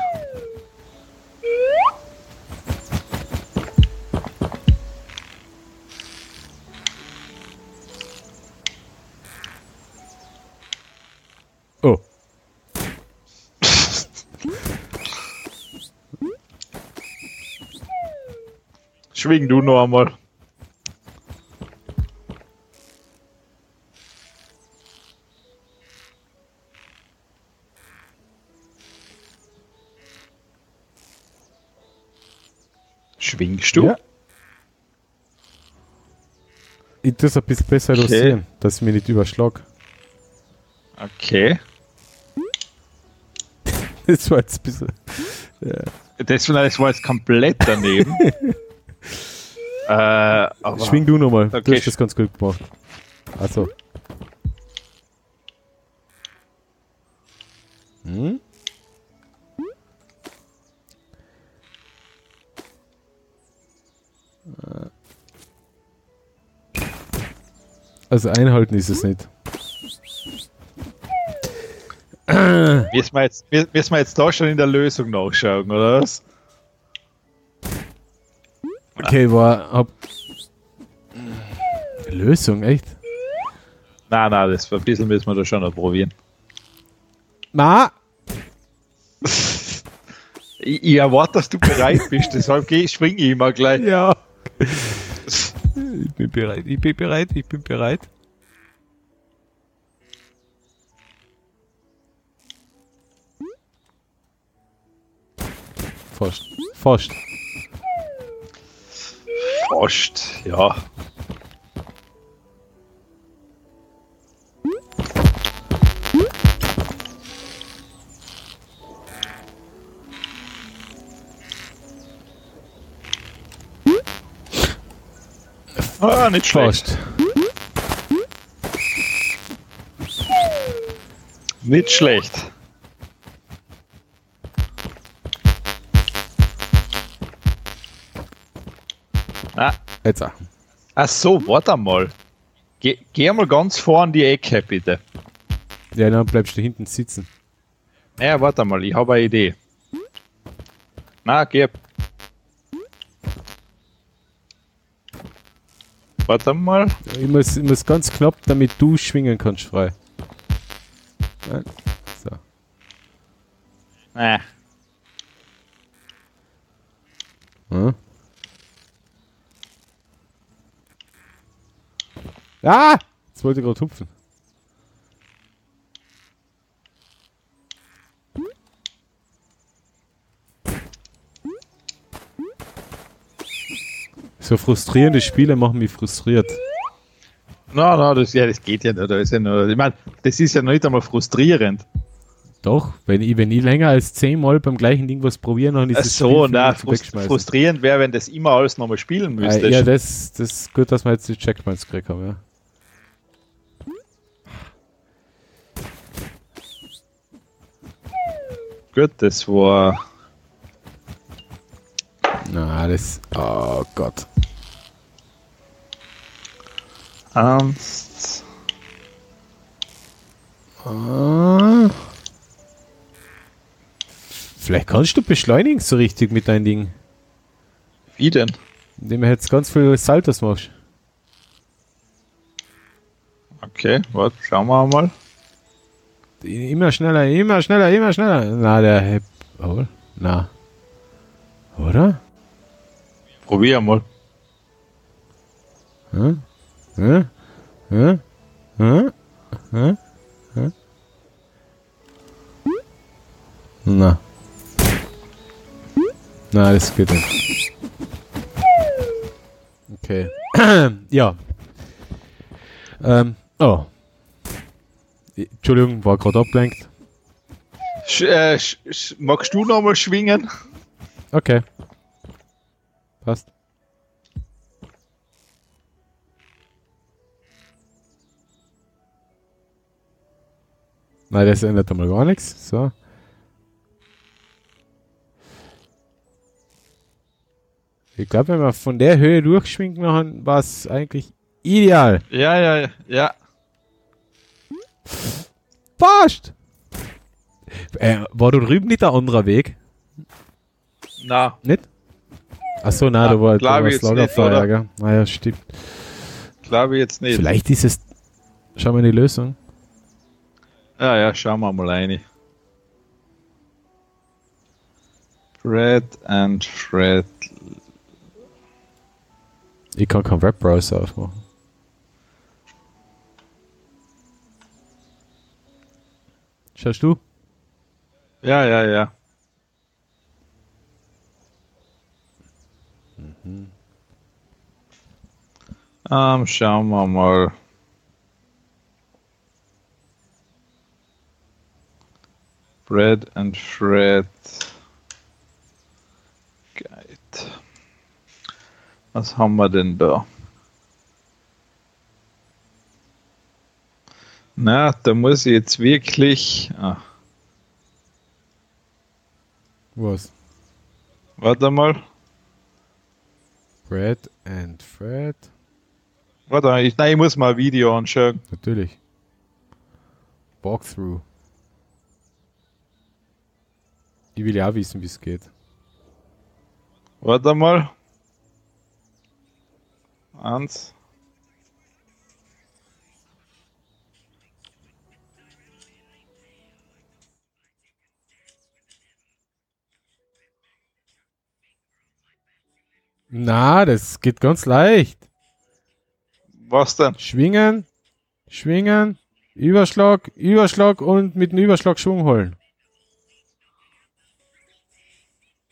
Oh. Schwing du noch einmal. Schwingst du? Ja. Ich das ein bisschen besser Okay. dosieren, dass ich mich nicht überschlag. Okay. Das war jetzt ein bisschen. Das war, das war jetzt komplett daneben. äh, aber Schwing du nochmal. Du Okay. hast das ganz gut gemacht. Also. Hm? Also einhalten ist es nicht. Müssen wir, jetzt, müssen wir jetzt da schon in der Lösung nachschauen, oder was? Okay, war hab Lösung, echt? Nein, nein, das ein bisschen müssen wir da schon noch probieren. Na, Ich, ich erwarte, dass du bereit bist, deshalb geh, schwinge ich immer gleich. ja. Ich bin bereit, ich bin bereit, ich bin bereit. Fast. Fast. Fast, ja. Ah, nicht schlecht. Nicht schlecht. Jetzt auch. ach so, warte mal. Geh, geh mal ganz vor an die Ecke, bitte. Ja, dann bleibst du hinten sitzen. Naja, warte mal, ich habe eine Idee. Na, geh. Warte mal. Ich muss, ich muss ganz knapp, damit du schwingen kannst frei. Nein. So. Äh, Hm? Ah! Jetzt wollte ich gerade hupfen. So frustrierende Spiele machen mich frustriert. na, na, das, ja, das geht ja nicht. Das ist ja nur, ich meine, das ist ja noch nicht einmal frustrierend. Doch, wenn ich, wenn ich länger als zehnmal beim gleichen Ding was probieren, dann ist es so, na, frust frustrierend wäre, wenn das immer alles nochmal spielen müsste. Äh, ja, das, das ist gut, dass wir jetzt die Checkpoints gekriegt haben, ja. Gut, das war. Na, das. Oh Gott. Ernst. Ah. Vielleicht kannst du beschleunigen so richtig mit deinem Ding. Wie denn? Indem du jetzt ganz viel Saltos machst. Okay, warte, schauen wir mal. Immer schneller, immer schneller, immer schneller. Na, der Hep. Oh, na. Oder? Probier mal. Hm? Hm? Hm? Hm? Hm? Hm? Na. Na, das geht nicht. Okay. ja. Ähm, oh. Entschuldigung, war gerade abgelenkt. Sch, äh, sch, magst du nochmal schwingen? Okay. Passt. Nein, das ändert einmal gar nichts. So. Ich glaube, wenn wir von der Höhe durchschwingt machen, war es eigentlich ideal. Ja, ja, ja. Passt! Äh, war da drüben nicht der andere Weg? Na, Nicht? Achso, nein, Ja, da war, da glaub war Lagerfeuer, gell? Naja, stimmt. glaube ich jetzt nicht. Vielleicht ist es. Schau mal die Lösung. Ja, ja, schauen wir mal rein. Fred and Fred. Ich kann keinen Webbrowser aufmachen. Schaust du? Ja, ja, ja. Um, ähm, schauen wir mal. Fred and Fred Guide. Was haben wir denn da? Na, da muss ich jetzt wirklich. Ah, Was? warte mal. Fred and Fred? Warte, ich, nein, ich muss mal ein Video anschauen. Natürlich. Walkthrough. Ich will ja auch wissen, wie es geht. Warte mal. Eins. Na, das geht ganz leicht. Was denn? Schwingen, schwingen, Überschlag, Überschlag und mit dem Überschlag Schwung holen.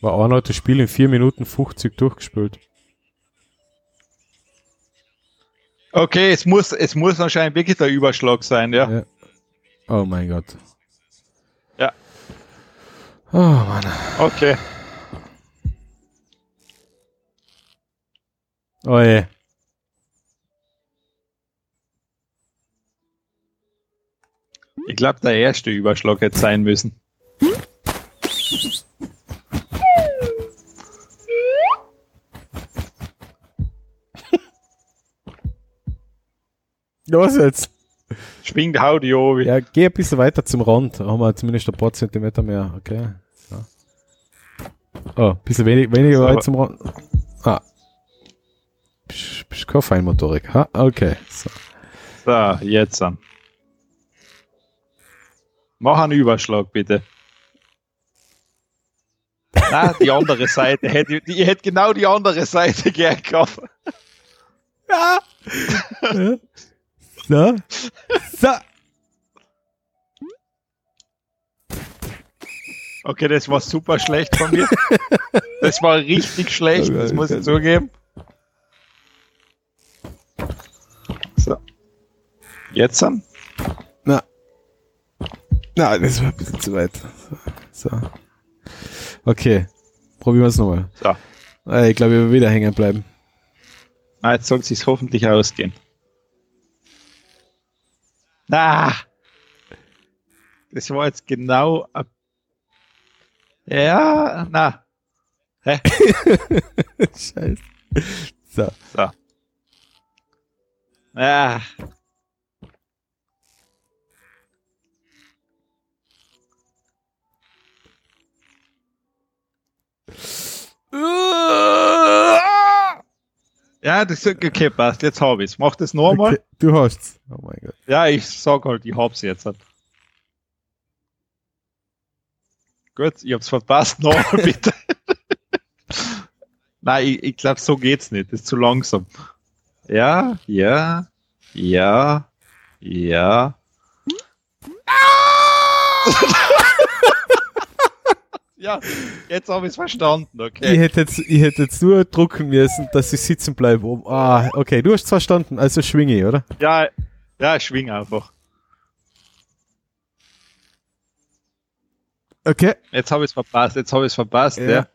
War auch noch das Spiel in 4 Minuten 50 durchgespielt. Okay, es muss, es muss anscheinend wirklich der Überschlag sein, ja. Ja. Oh mein Gott. Ja. Oh Mann. Okay. Oh je. Ich glaube, der erste Überschlag hätte sein müssen. Was jetzt? Schwingt hau die oben. Ja, geh ein bisschen weiter zum Rand. Da haben wir zumindest ein paar Zentimeter mehr. Okay. So. Oh, ein bisschen wenig, weniger So. weit zum Rand. Ah. Bist, bist keine Feinmotorik. Ha? Okay. So. So, jetzt an. Mach einen Überschlag, bitte. Na, die andere Seite. Hätte, die, ich hätte genau die andere Seite gern gehabt. Ja. so. So. Okay, das war super schlecht von mir. Das war richtig schlecht, das muss ich zugeben. So. Jetzt an. Na. Na, das war ein bisschen zu weit. So. Okay. Probieren wir es nochmal. So. Äh, Ich glaube, ich will wieder hängen bleiben. Ah, jetzt soll es hoffentlich ausgehen. Na! Das war jetzt genau. ab- Ja, na. Hä? Scheiße. So. So. Ja. Ja, das ist okay, passt. Jetzt hab ich's. Mach das nochmal. Okay, du hast's. Oh mein Gott. Ja, ich sag halt, ich hab's jetzt. Halt. Gut, ich hab's verpasst. Nochmal bitte. Nein, ich, ich glaube, so geht's nicht. Das ist zu langsam. Ja, ja, ja, ja. ja, jetzt habe ich's verstanden, Ich okay. hätte jetzt, ich hätte jetzt nur drucken müssen, dass ich sitzen bleibe. Ah, okay, du hast verstanden, also schwinge ich, oder? Ja, ja, schwing einfach. Okay. Jetzt habe ich's verpasst, jetzt habe ich's verpasst, Ja. ja.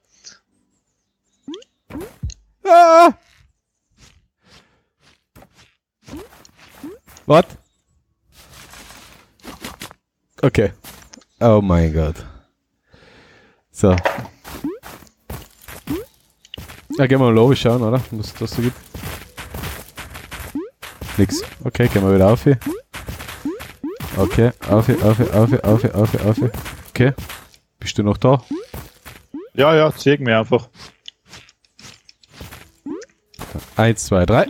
Ah! Was? Okay. Oh mein Gott. So. Ja, gehen wir mal logisch schauen, oder? Was das so gibt. Nix. Okay, gehen wir wieder auf hier. Okay, auf hier, auf hier, auf hier, auf hier, auf hier, auf hier. Okay. Bist du noch da? Ja, ja, zeig mir einfach. Eins, zwei, drei.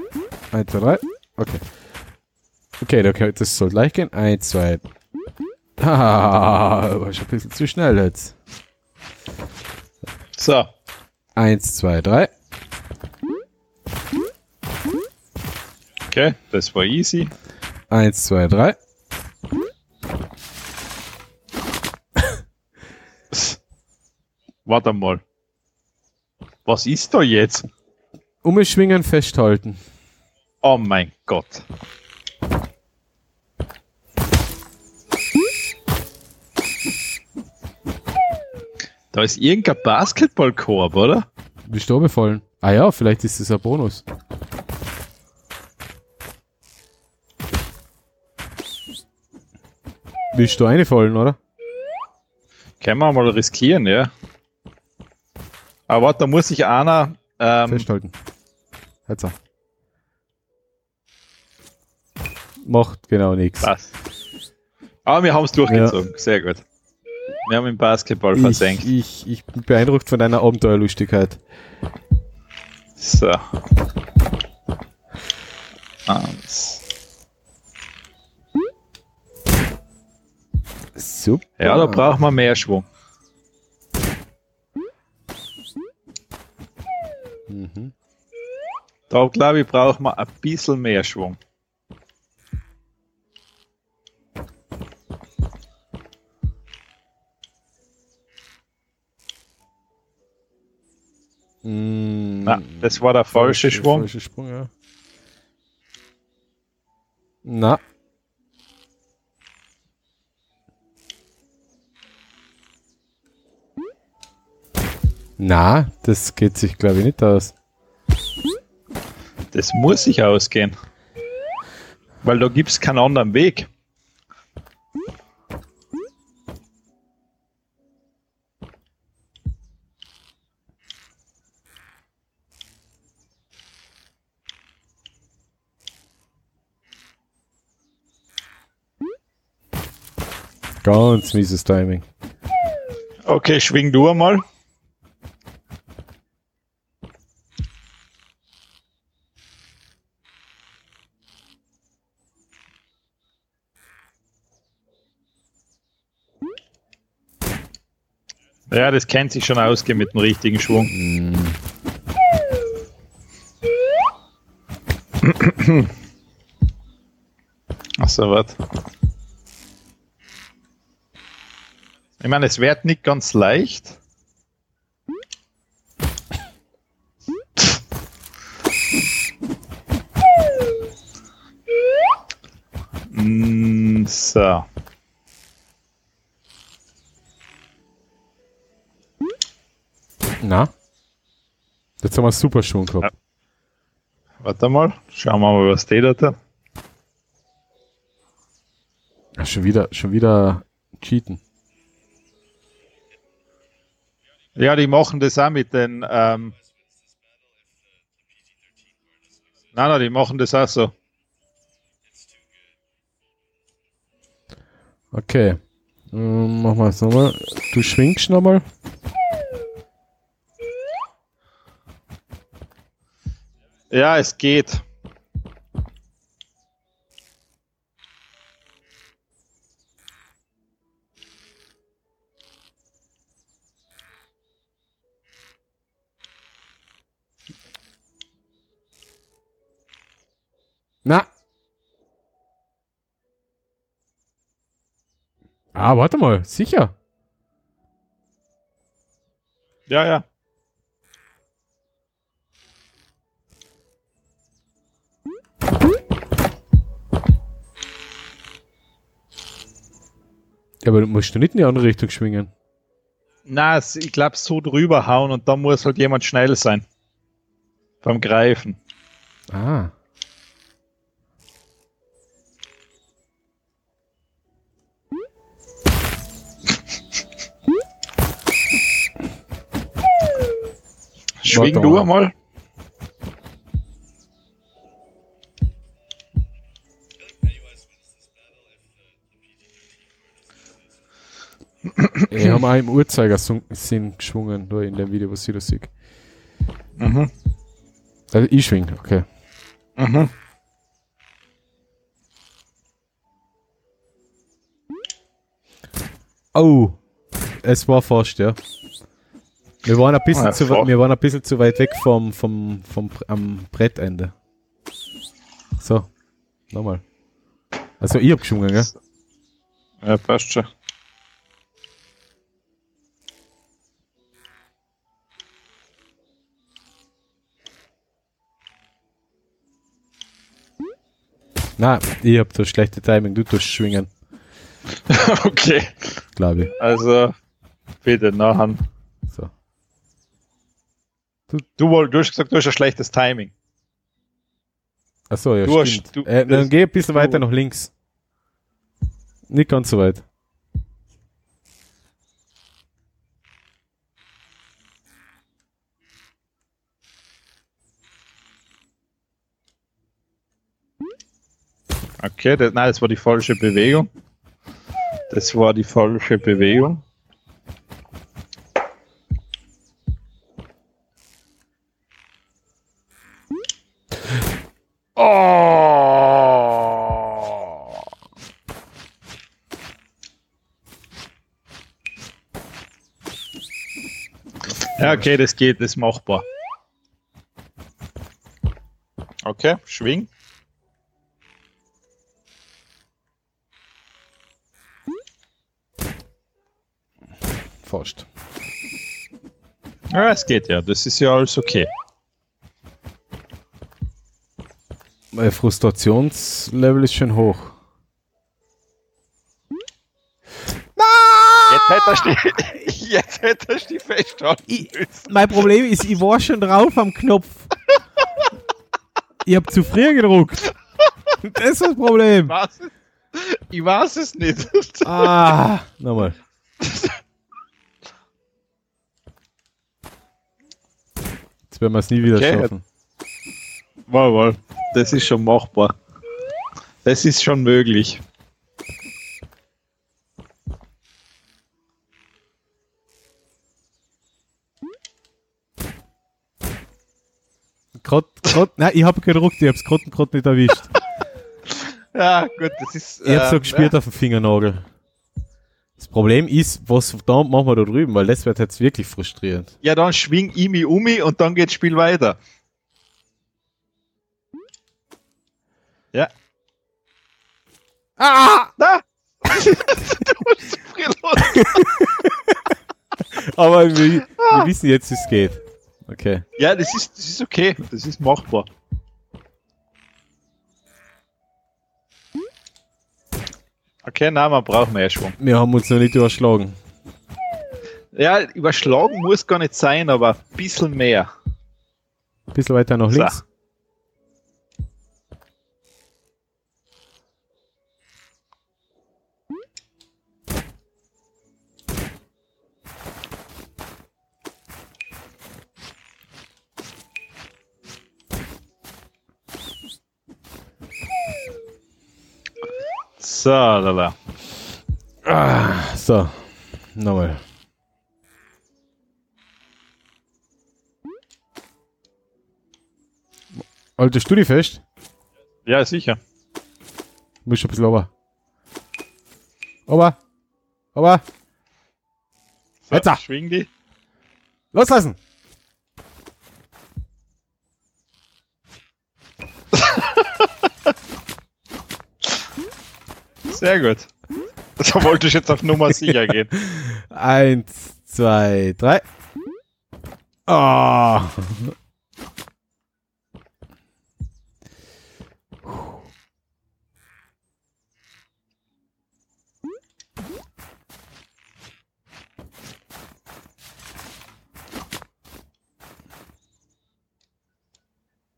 Eins, zwei, drei. Okay. Okay, okay, das soll gleich gehen. Eins, zwei. Haha, war schon ein bisschen zu schnell jetzt. So. Eins, zwei, drei. Okay, das war easy. Eins, zwei, drei. Warte mal. Was ist da jetzt? Umschwingen, festhalten. Oh mein Gott. Da ist irgendein Basketballkorb, oder? Bist du befallen? Ah ja, vielleicht ist das ein Bonus. Bist du eingefallen, oder? Können wir mal riskieren, ja. Aber warte, da muss sich einer. Ähm, Festhalten. Jetzt auch. Macht genau nichts. passt. Aber wir haben es durchgezogen. Sehr gut. Wir haben den Basketball Ich, versenkt. ich, ich bin beeindruckt von deiner Abenteuerlustigkeit. So. Eins. Super. Ja, da braucht man mehr Schwung. Mhm. Da glaube ich, braucht man ein bisschen mehr Schwung. Mm, Na, das war der falsche Schwung. Falscher Sprung, ja. Na. Na, das geht sich glaube ich nicht aus. Das muss sich ausgehen. Weil da gibt es keinen anderen Weg. Ganz mieses Timing. Okay, schwing du einmal. Ja, das kennt sich schon ausgehen mit dem richtigen Schwung. Achso, warte. Ich meine, es wird nicht ganz leicht. Mm, So. Na? Jetzt haben wir super Schwung gehabt. Warte mal. Schauen wir mal, was der da hat. Ja. Schon wieder, schon wieder cheaten. Ja, die machen das auch mit den. Ähm nein, nein, die machen das auch so. Okay. Ähm, machen wir es nochmal. Du schwingst nochmal. Ja, es geht. Na. Ah, warte mal. Sicher. Ja, ja. Ja, aber du musst du nicht in die andere Richtung schwingen. Na, ich glaube, so drüber hauen und da muss halt jemand schnell sein. Beim Greifen. Ah. Schwing Warte du mal. einmal. Ich habe auch im Uhrzeigersinn geschwungen, nur in dem Video, was ich da sehe. Mhm. Also ich schwing, okay. Mhm. Oh, es war fast, ja. Wir waren ein bisschen, Ah, zu, wir waren ein bisschen zu weit weg vom, vom, vom, am Brettende. So, nochmal. Also ich hab geschwungen, gell? Ja, passt schon. Nein, ich hab das schlechte Timing, du tust schwingen, okay. glaube ich. Also, bitte, nachher. Du, du hast gesagt, du hast ein schlechtes Timing. Achso, ja, Du hast- stimmt. du- äh, dann geh ein bisschen weiter nach links. Nicht ganz so weit. Okay, das, nein, das war die falsche Bewegung. Das war die falsche Bewegung. Oh! Ja, okay, das geht, das ist machbar. Okay, schwing. Fast. Ja, es geht ja, das ist ja alles okay. Mein Frustrationslevel ist schon hoch. Jetzt hättest du die, jetzt hättest du die festhalten mein Problem ist, ich war schon drauf am Knopf. ich hab zu früh gedruckt. Das ist das Problem. Was? Ich weiß es nicht. Ah, nochmal. Jetzt werden wir es nie wieder Okay. schaffen. Wohl, wohl. Das ist schon machbar. Das ist schon möglich. Grad, grad, nein, ich habe gedruckt, ich hab's gerade grad nicht erwischt. Ja, gut, das ist. Ich hab's so ähm, gespürt auf dem Fingernagel. Das Problem ist, was verdammt machen wir da drüben, weil das wird jetzt wirklich frustrierend. Ja, dann schwing ich mich um mich und dann geht das Spiel weiter. Ja. Ah! Na! du hast zu früh los. Aber wir, wir wissen jetzt, wie es geht. Okay. Ja, das ist, das ist okay. Das ist machbar. Okay, nein, man braucht mehr Schwung. Wir haben uns noch nicht überschlagen. Ja, überschlagen muss gar nicht sein, aber ein bisschen mehr. Ein bisschen weiter nach links. So, lala. Ah, so. Nochmal. Haltest du die fest? Ja, sicher. Muss ein bisschen ober. Ober. Ober. So, Jetzt. schwing die. Loslassen. Sehr gut. Da wollte ich jetzt auf Nummer sicher gehen. Eins, zwei, drei. Oh.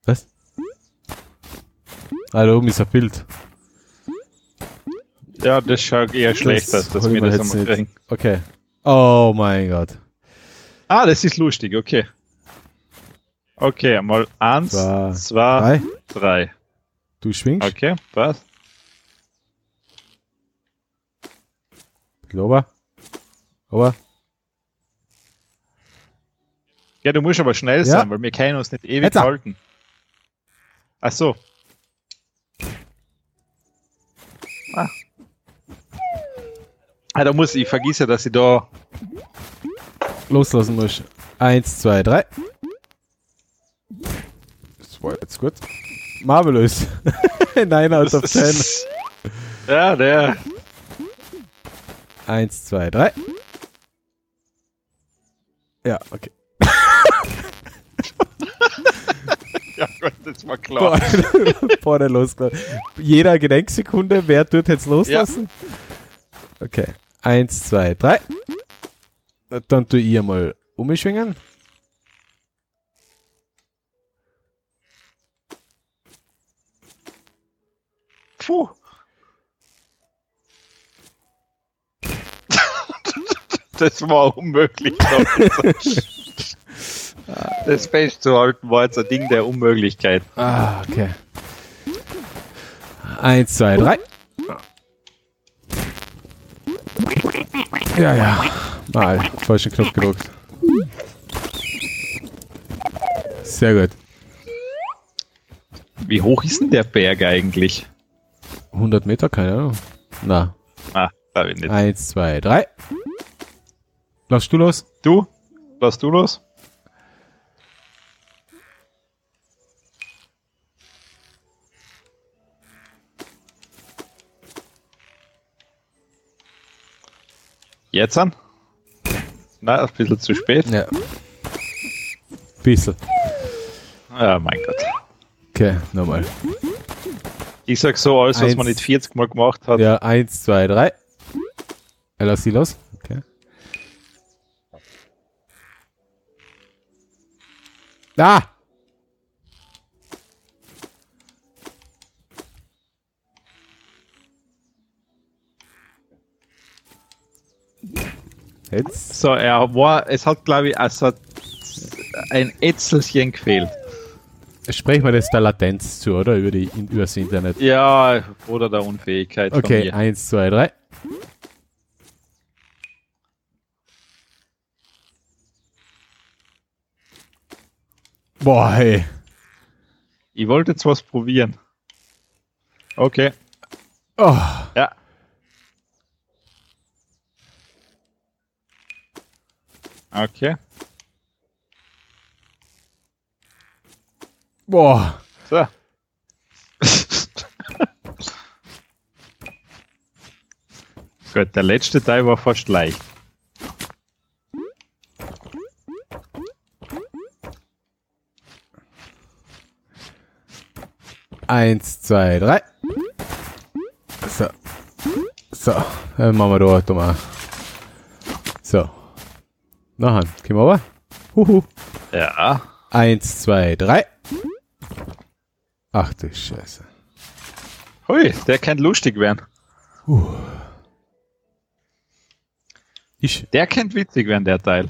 Was? Ist ein Bild. Ja, das schaut eher schlecht aus, dass wir das einmal kriegen. Okay. Oh mein Gott. Ah, das ist lustig, okay. Okay, mal eins, Zwei, zwei, drei. drei. Du schwingst. Okay, passt. Ober. Ober. Ja, du musst aber schnell Ja. sein, weil wir können uns nicht ewig Jetzt. halten. Ach so. Ah. Ah, da muss ich, vergiss ja, dass ich da. Loslassen musst. Eins, zwei, drei. Das war jetzt gut. Marvelous. Nein, out of ten. ja, der. Eins, zwei, drei. Ja, okay. Ja, Gott, das war klar. Der losgelassen. Jeder Gedenksekunde, wer tut jetzt loslassen? Okay. Eins, zwei, drei. Dann tu ich mal umschwingen. Puh. Das war unmöglich. das festzuhalten war jetzt ein Ding der Unmöglichkeit. Ah, okay. Eins, zwei, drei. Ja, ja. Mal. Falschen Knopf gedrückt. Sehr gut. Wie hoch ist denn der Berg eigentlich? 100 Meter, keine Ahnung. Na. Ah, da ich nicht. Eins, zwei, drei. Lass du los? Du? Lass du los? Jetzt an? Na, ein bisschen zu spät. Ja. Bissel. Ja, mein Gott. Okay, nochmal. Ich sag so, alles, was Eins. man nicht 40 Mal gemacht hat. Ja, eins, zwei, drei. Ja, lass sie los. Okay. Ah! Jetzt. So, er war, es hat, glaube ich, also ein Ätzelchen gefehlt. Sprechen wir das der Latenz zu, oder? Über die, in, übers Internet. Ja, oder der Unfähigkeit Okay, eins, zwei, drei. Boah, hey. Ich wollte jetzt was probieren. Okay, Oh, ja. Okay, boah. so. Gut, der letzte Teil war fast leicht. Eins, zwei, drei. So. So. Dann machen wir da mal. So. Nachher. Gehen wir. Huhu. Ja. Eins, zwei, drei. Ach du Scheiße. Hui, der kann lustig werden. Ich. Der kennt witzig werden, der Teil.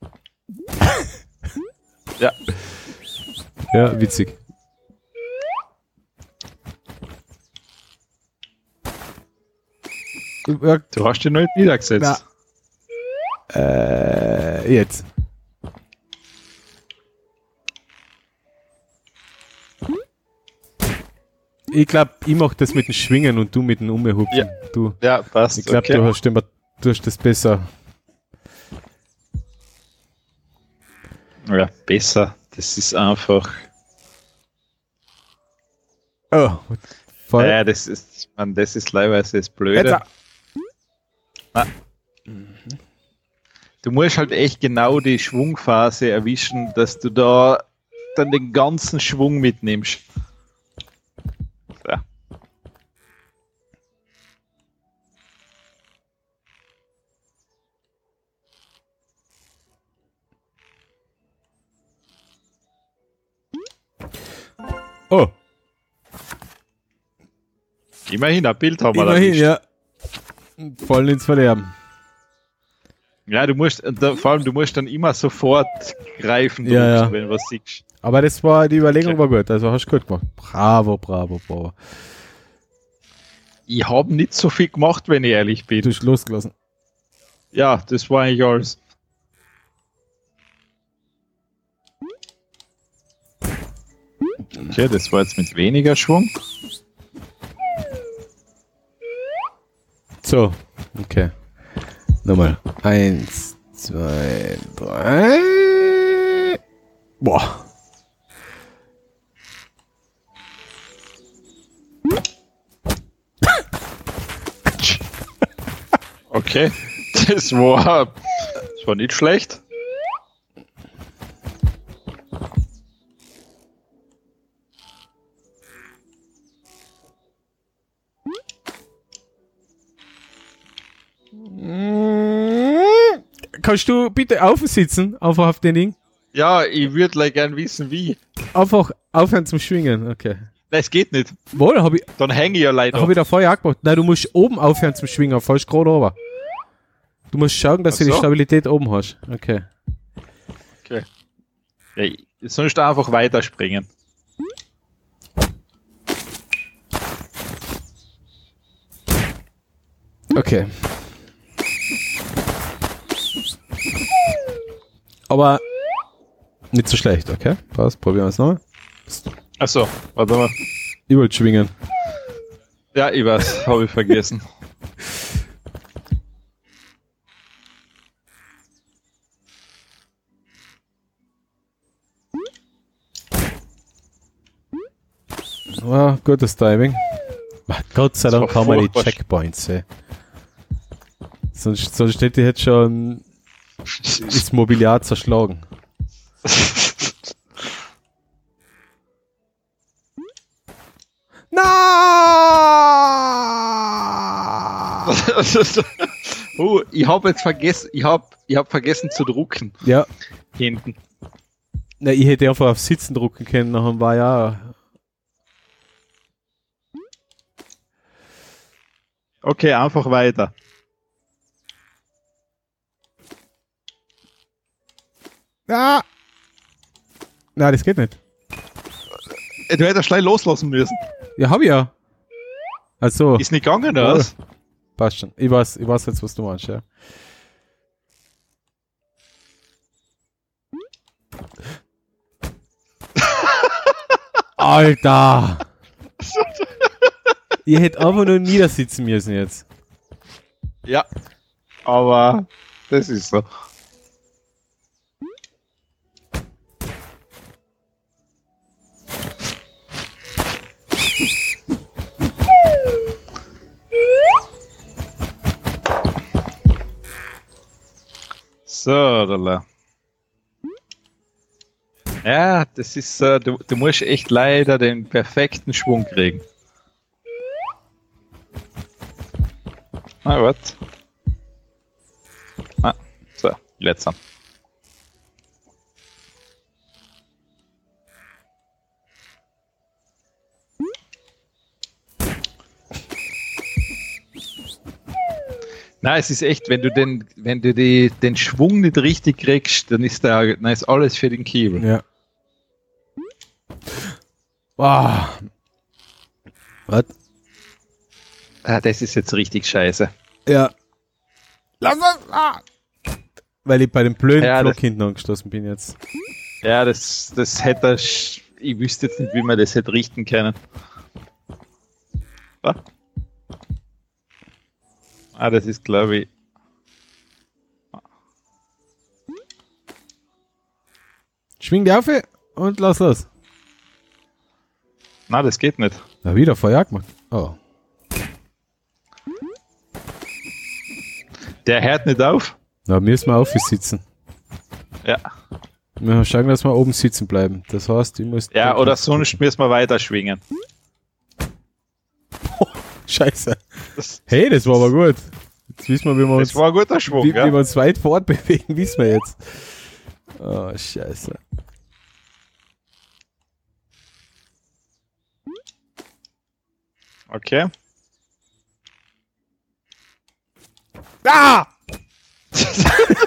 ja, Ja, witzig. Du hast dich noch nicht niedergesetzt. Äh, jetzt. Ich glaube, ich mach das mit dem Schwingen und du mit dem Umhupfen. Ja. Du, Ja, passt. ich glaube, okay. du, hast immer, du hast das besser. Ja, besser. Das ist einfach. Oh, voll. Ja, das ist, man, das ist leihweise das Blöde. Ah. Du musst halt echt genau die Schwungphase erwischen, dass du da dann den ganzen Schwung mitnimmst. Ja. oh, Immerhin, ein Bild haben wir immerhin, erwischt. ja. Voll ins Verderben. Ja, du musst, da, vor allem, du musst dann immer sofort greifen, Ja, ja. wenn du was siehst. Aber das war, die Überlegung war gut. Also hast du gut gemacht. Bravo, bravo, bravo. Ich habe nicht so viel gemacht, wenn ich ehrlich bin. Du hast losgelassen. Ja, das war eigentlich alles. Okay, das war jetzt mit weniger Schwung. So, okay. Nochmal. Eins, zwei, drei. Boah. Okay, das war, das war nicht schlecht. Kannst du bitte aufsitzen? Einfach auf den Ding? Ja, ich würde like gern wissen, wie. Einfach aufhören zum Schwingen. Okay. Nein, es geht nicht. Wohl, hab ich, Dann hänge ich ja leider. hab ich da vorher auch gemacht. Nein, du musst oben aufhören zum Schwingen. Falsch gerade oben. Du musst schauen, dass Ach du die. Stabilität oben hast. Okay. Okay. Ja, sonst einfach weiterspringen. Okay. Aber nicht so schlecht, okay? Passt, probieren wir es nochmal. Achso, warte mal. Ich wollte schwingen. Ja, ich weiß, habe ich vergessen. Ah, gutes Timing. Gott sei Dank haben wir die. Checkpoints, ey. Sonst, sonst hätte ich jetzt schon das Mobiliar zerschlagen. Na! oh, ich habe jetzt vergessen, ich habe ich hab vergessen zu drucken Ja, hinten. na, ich hätte einfach auf Sitzen drucken können, nachher war ja. Okay, einfach weiter. Ah! Na, das geht nicht. Du hättest gleich loslassen müssen. Ja, hab ich ja. Also, Ist nicht gegangen, Ja. oder? was? passt schon. Ich weiß, ich weiß jetzt, was du meinst, ja. Alter! Ihr hättet einfach nur niedersitzen müssen jetzt. Ja. Aber das ist so. So, Dalla. Ja, das ist, äh, du, du musst echt leider den perfekten Schwung kriegen. Na, was? Ah, so, letzter. Na, es ist echt, wenn du den, wenn du die, den Schwung nicht richtig kriegst, dann ist da, dann ist alles für den Kiebel. Ja. Ah. Was? Ah, das ist jetzt richtig scheiße. Ja. Lass es! Ah. Weil ich bei dem blöden Ja, Block das- hinten angestoßen bin jetzt. Ja, das, das hätte sch- ich wüsste jetzt nicht, wie man das hätte richten können. Ah, ah das ist, glaube ich, Schwing die auf und lass los. na, das geht nicht. Na, wieder Feuer gemacht. Oh. Der hört nicht auf. Na, müssen wir auf sitzen. Ja, Wir müssen schauen, dass wir oben sitzen bleiben. Das heißt, ich muss. ja oder sonst müssen wir weiter schwingen. Scheiße. Das, Hey, das war aber gut. Jetzt wissen wir, wie wir uns, das war ein guter Schwung, wie, wie ja. wir uns weit fortbewegen, wissen wir jetzt. Oh, Scheiße. Okay. Ah!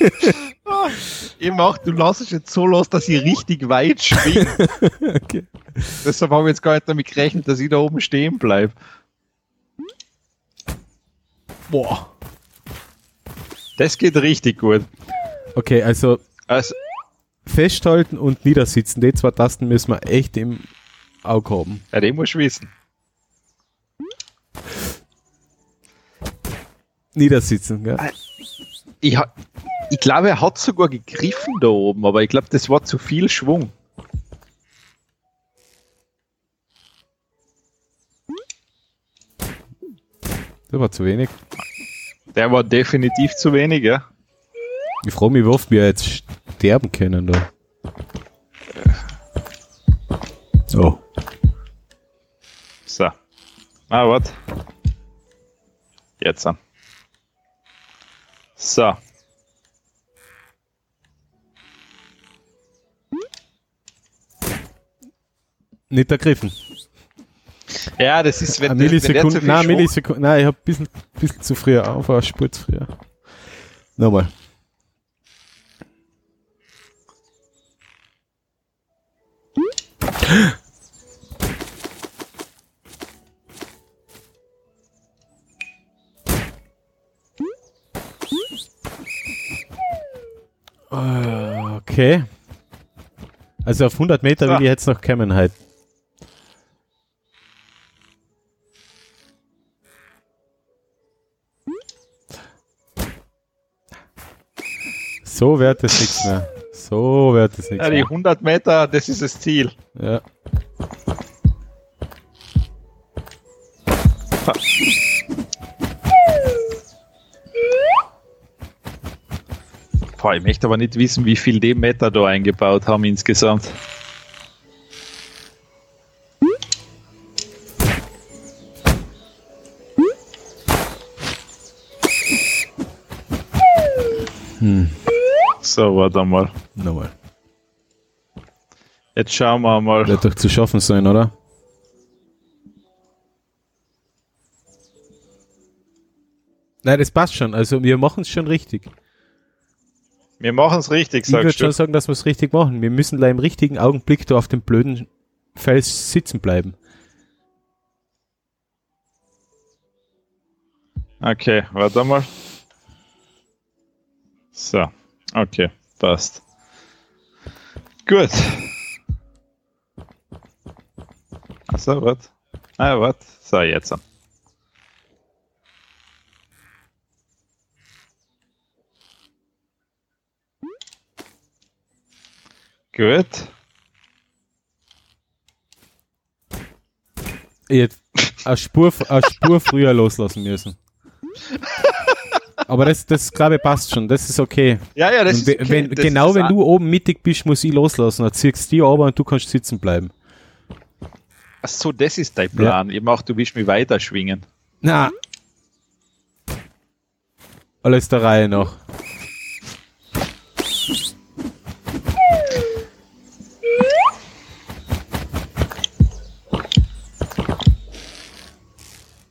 ich mach, du lass es jetzt so los, dass ich richtig weit schwinge. okay. Deshalb habe ich jetzt gar nicht damit gerechnet, dass ich da oben stehen bleibe. Boah. Das geht richtig gut. Okay, also Also, festhalten und niedersitzen. Die zwei Tasten müssen wir echt im Auge haben. ja, den musst du wissen. Niedersitzen, gell? Ich, ha- ich glaube, er hat sogar gegriffen da oben, aber ich glaube, das war zu viel Schwung. Das war zu wenig. Der war definitiv zu wenig, ja. Ich frage mich, wie oft wir jetzt sterben können da. Oh. So. Ah, warte. Jetzt an. So. Nicht ergriffen. Ja, das ist, wenn, Eine das- wenn der zu Millisekunde, viel nein, Millisekunde, nein, ich hab ein bisschen, bisschen zu früh auf, eine Spur zu früh. Nochmal. Äh, Okay. Also auf 100 Meter So. will ich jetzt noch kommen halt. So wird es nichts mehr. So wird es nichts Ja, die mehr. 100 Meter, das ist das Ziel. Ja. Boah, ich möchte aber nicht wissen, wie viel die Meter da eingebaut haben insgesamt. So, warte mal. Nochmal. Jetzt schauen wir mal. Wird doch zu schaffen sein, oder? Nein, das passt schon. Also wir machen es schon richtig. Wir machen es richtig, Ich würde sagst schon du. sagen, dass wir es richtig machen. Wir müssen da im richtigen Augenblick da auf dem blöden Fels sitzen bleiben. Okay, warte mal. So, okay, passt. Gut. Achso, warte. Ah, warte. So, jetzt. Gut. Jetzt eine Spur, eine Spur früher loslassen müssen. Aber das, das glaube ich passt schon. Das ist okay. Ja, ja, das ist okay. wenn, das genau ist wenn du oben mittig bist, muss ich loslassen. Dann ziehst du die aber und du kannst sitzen bleiben. Ach so, das ist dein Plan. Ich mach, du willst mich weiter schwingen. Na. Alles der Reihe nach.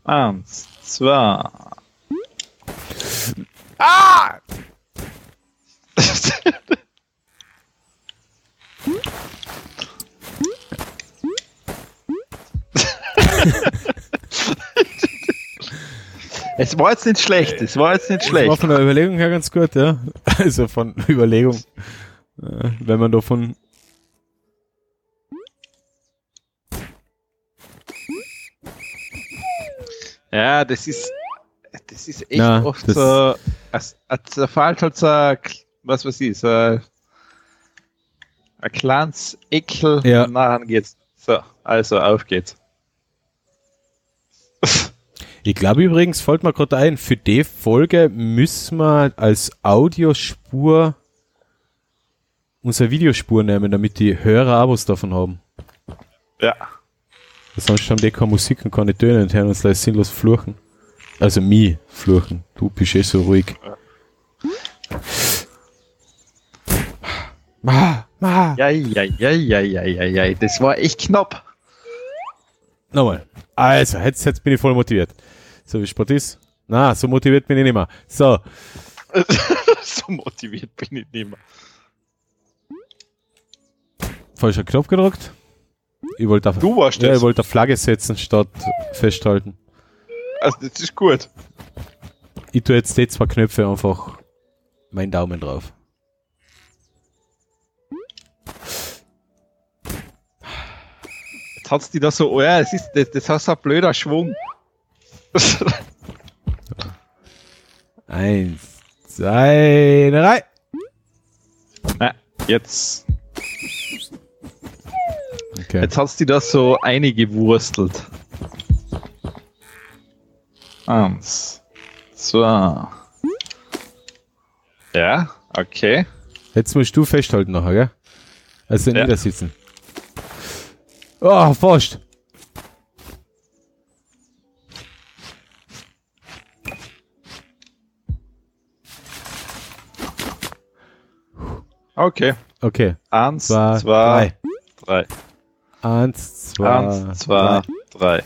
Eins, zwei. Ah! Es war jetzt nicht schlecht, es war jetzt nicht Das war schlecht. von der Überlegung her ganz gut, ja. Also von Überlegung. Äh, Wenn man davon. Ja, das ist, das ist echt Na, oft so, halt ein k- was weiß ich, so ein, ein kleines Eckel Ja. und nachher geht's. So, also auf geht's. Ich glaube übrigens, fällt mir gerade ein, für die Folge müssen wir als Audiospur unsere Videospur nehmen, damit die Hörer was davon haben. Ja. Sonst haben die keine Musik und keine Töne und hören uns da sinnlos fluchen. Also mi fluchen. Du bist eh so ruhig. Ma, ma. Ja, ja, ja, ja, ja, ja, ja, das war echt knapp. Nochmal. Also, jetzt, jetzt bin ich voll motiviert. So wie Sport ist. Na, so motiviert bin ich nicht mehr. So. so motiviert bin ich nicht mehr. Falscher Knopf gedrückt. Ich wollte auf, Du warst ja, ich wollte auf Flagge setzen statt festhalten. Also, das ist gut. Ich tue jetzt die zwei Knöpfe einfach meinen Daumen drauf. Jetzt hat's die da so, oh ja, das ist, das, das hast so ein blöder Schwung. Eins, zwei, drei. Na, jetzt, Okay. jetzt hat's die da so eingewurstelt. Eins, zwei. Ja, okay. Jetzt musst du festhalten nachher, gell? Also Ja. niedersitzen. Oh, fast. Okay. Okay. Eins, Zwei, zwei, drei. drei. Eins, zwei, Eins, zwei, drei.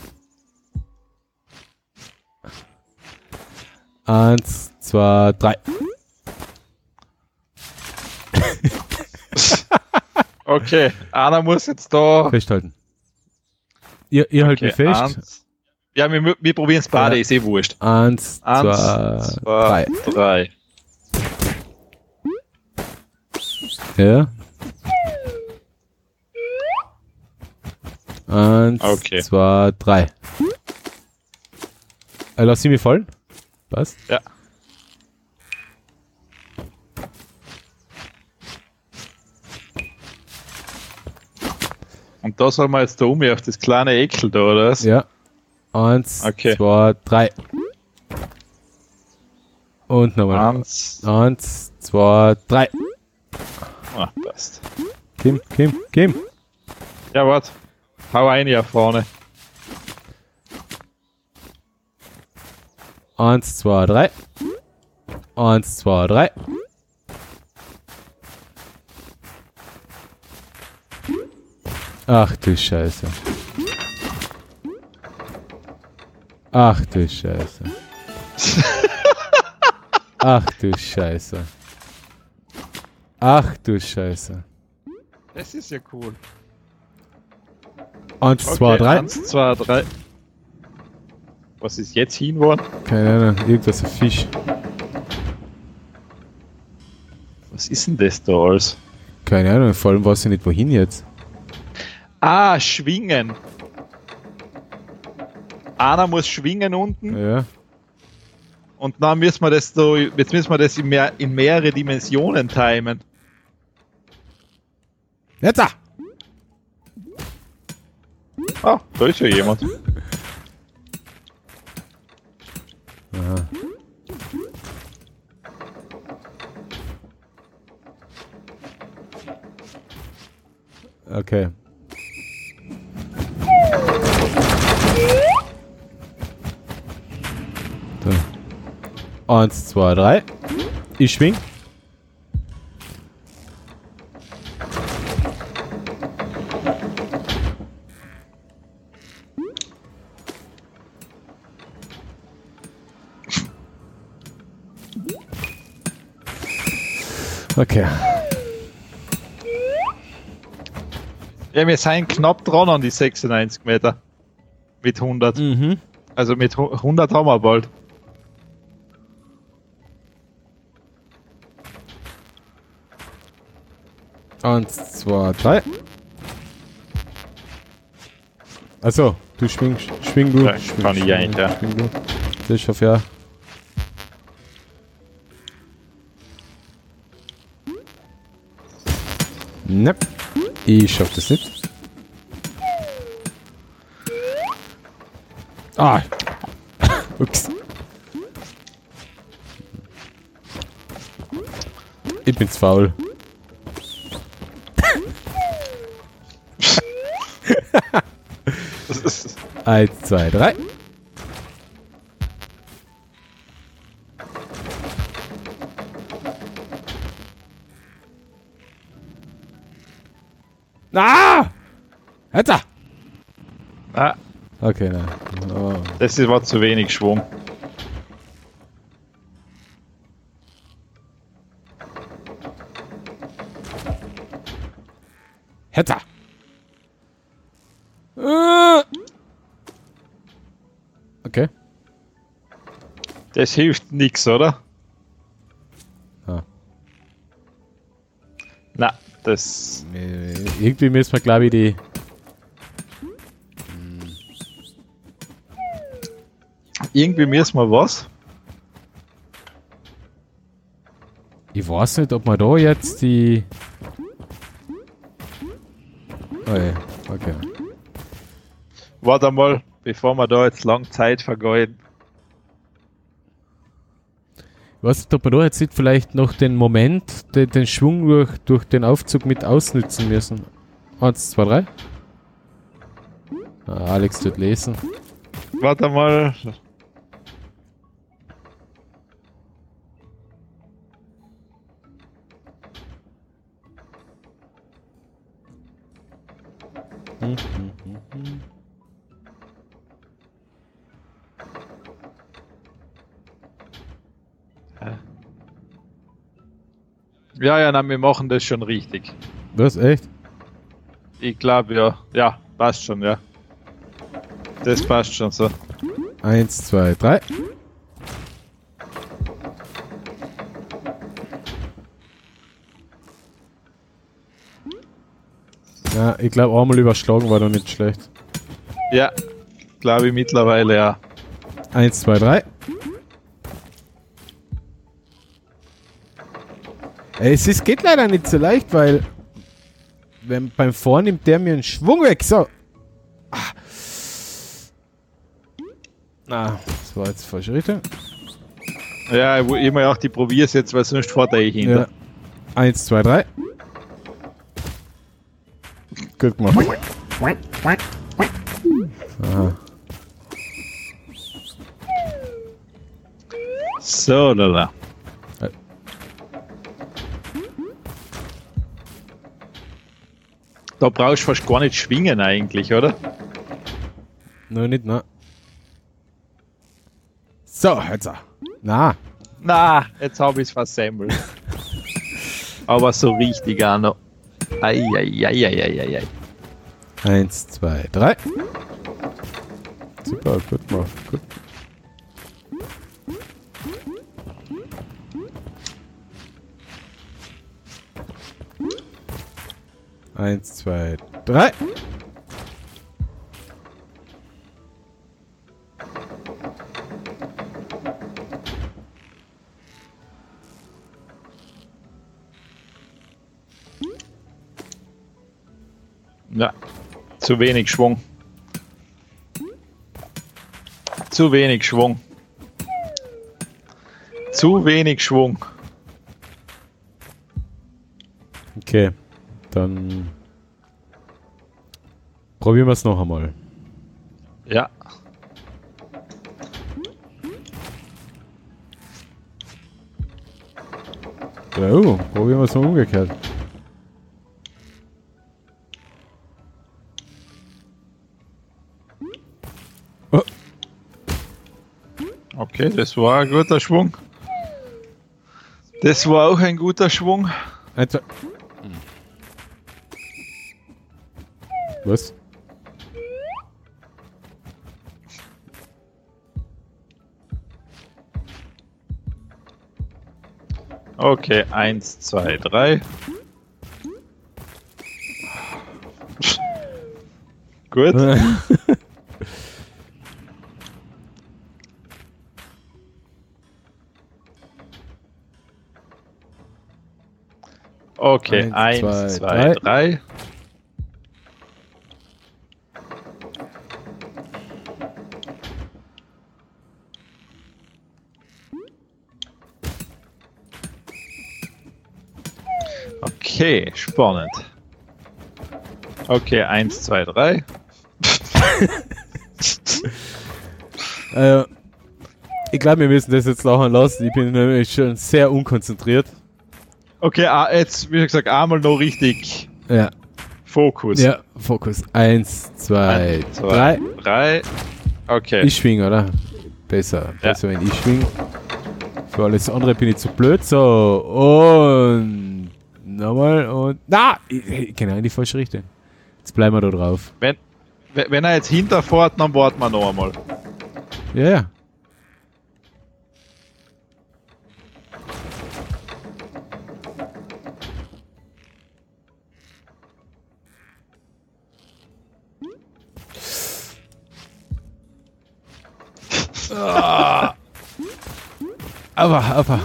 Eins, zwei, drei. Okay, einer muss jetzt da. Festhalten. Ihr, ihr haltet mich fest. Eins. Ja, wir, wir probieren es beide, Ja. ist eh wurscht. Eins, Eins, zwei, zwei, drei. drei. Ja. Eins, Okay. zwei, drei. Äh, lass sie mir fallen. Was? Ja. Und da soll man jetzt da um auf das kleine Ekel da, oder was? Ja. Eins, Okay. zwei, drei. Und nochmal. Eins. Eins, zwei, drei. Ah, passt. Kim, Kim, Kim. Ja, warte. Hau ein hier vorne. Eins, zwei, drei. Eins, zwei, drei. Ach du Scheiße. Ach du Scheiße. Ach du Scheiße. Ach du Scheiße. Das ist ja cool. Eins, zwei, drei. Eins, zwei, drei. Was ist jetzt hin worden? Keine Ahnung, irgendwas ein Fisch. Was ist denn das da alles? Keine Ahnung, vor allem weiß ich nicht wohin jetzt. Ah, schwingen. Einer muss schwingen unten Ja. und dann müssen wir das so, jetzt müssen wir das in, mehr, in mehrere Dimensionen timen. Jetzt! ah! Ah, da ist ja jemand. Aha. Okay. So. Eins, zwei, drei. Ich schwing. Okay. Ja, wir sind knapp dran an die 96 Meter. Mit 100. Mhm. Also mit hu- 100 haben wir bald. Eins, zwei, drei. Also, du schwingst, schwing du. Ja, schwing, kann ich schwing, eigentlich, ja. Schwing du. Das schaff ja. Ne, ich schaff das nicht. Ah. Ups. Ich bin's faul. Eins, zwei, drei. Ah! Hätte! Ah. Okay, nein. Oh. Das war zu wenig Schwung. Hätte! Äh. Okay. Das hilft nix, oder? Ah. Na, das. Äh, Irgendwie müssen wir, glaube ich, die. Irgendwie müssen wir was. Ich weiß nicht, ob man da jetzt die. Oh ja, okay. Warte mal, bevor wir da jetzt lang Zeit vergeuden. Ich weiß nicht, ob wir da jetzt nicht vielleicht noch den Moment, den, den Schwung durch, durch den Aufzug mit ausnützen müssen. Eins, zwei, drei. Ah, Alex tut lesen. Warte mal. Hm, Ja, ja, na, wir machen das schon richtig. Was, echt? Ich glaube ja. Ja, passt schon, ja. Das passt schon so. Eins, zwei, drei. Ja, ich glaube, einmal überschlagen war doch nicht schlecht. Ja, glaube ich mittlerweile ja. Eins, zwei, drei. Es ist, geht leider nicht so leicht, weil wenn beim Fahren nimmt der mir einen Schwung weg. So. Ah. Ah, das war jetzt falsche Richtung. Ja, ich ich mir auch die probier's jetzt, weil sonst fährt er eh hinter. Ja. Eins, zwei, drei. Gut gemacht. Aha. So, lala. Da brauchst du fast gar nicht schwingen eigentlich, oder? Noch nicht, ne? So, jetzt. auch. Na, Na, jetzt habe ich es versemmelt. Aber so richtig auch noch. Eieieiei. eins, zwei, drei. Super, gut gemacht. Gut. Eins, zwei, drei. Ja, zu wenig Schwung. Zu wenig Schwung. Zu wenig Schwung. Okay, dann probieren wir es noch einmal. Ja. Oh, probieren wir es mal umgekehrt. Oh, Okay, das war ein guter Schwung. Das war auch ein guter Schwung. eins, zwei. Was? Okay, eins, zwei, drei. Gut. Okay, Eins, eins, zwei, zwei, drei. Okay, spannend. Okay, eins, zwei, drei. Äh, ich glaube, wir müssen das jetzt lachen lassen. Ich bin nämlich schon sehr unkonzentriert. Okay, ah, jetzt, wie gesagt, einmal noch richtig Ja. Fokus. Ja, Fokus. Eins, zwei, Eins, zwei, drei. drei. Okay. Ich schwing, oder? Besser. Ja. Besser, wenn ich schwing. Für alles andere bin ich zu blöd. So, und. Nochmal und. Na! Ich- Genau in die falsche Richtung. Jetzt bleiben wir da drauf. Wenn, wenn wenn er jetzt hinterfährt, dann warten wir noch einmal. Ja, ja. Ah. Aber, aber.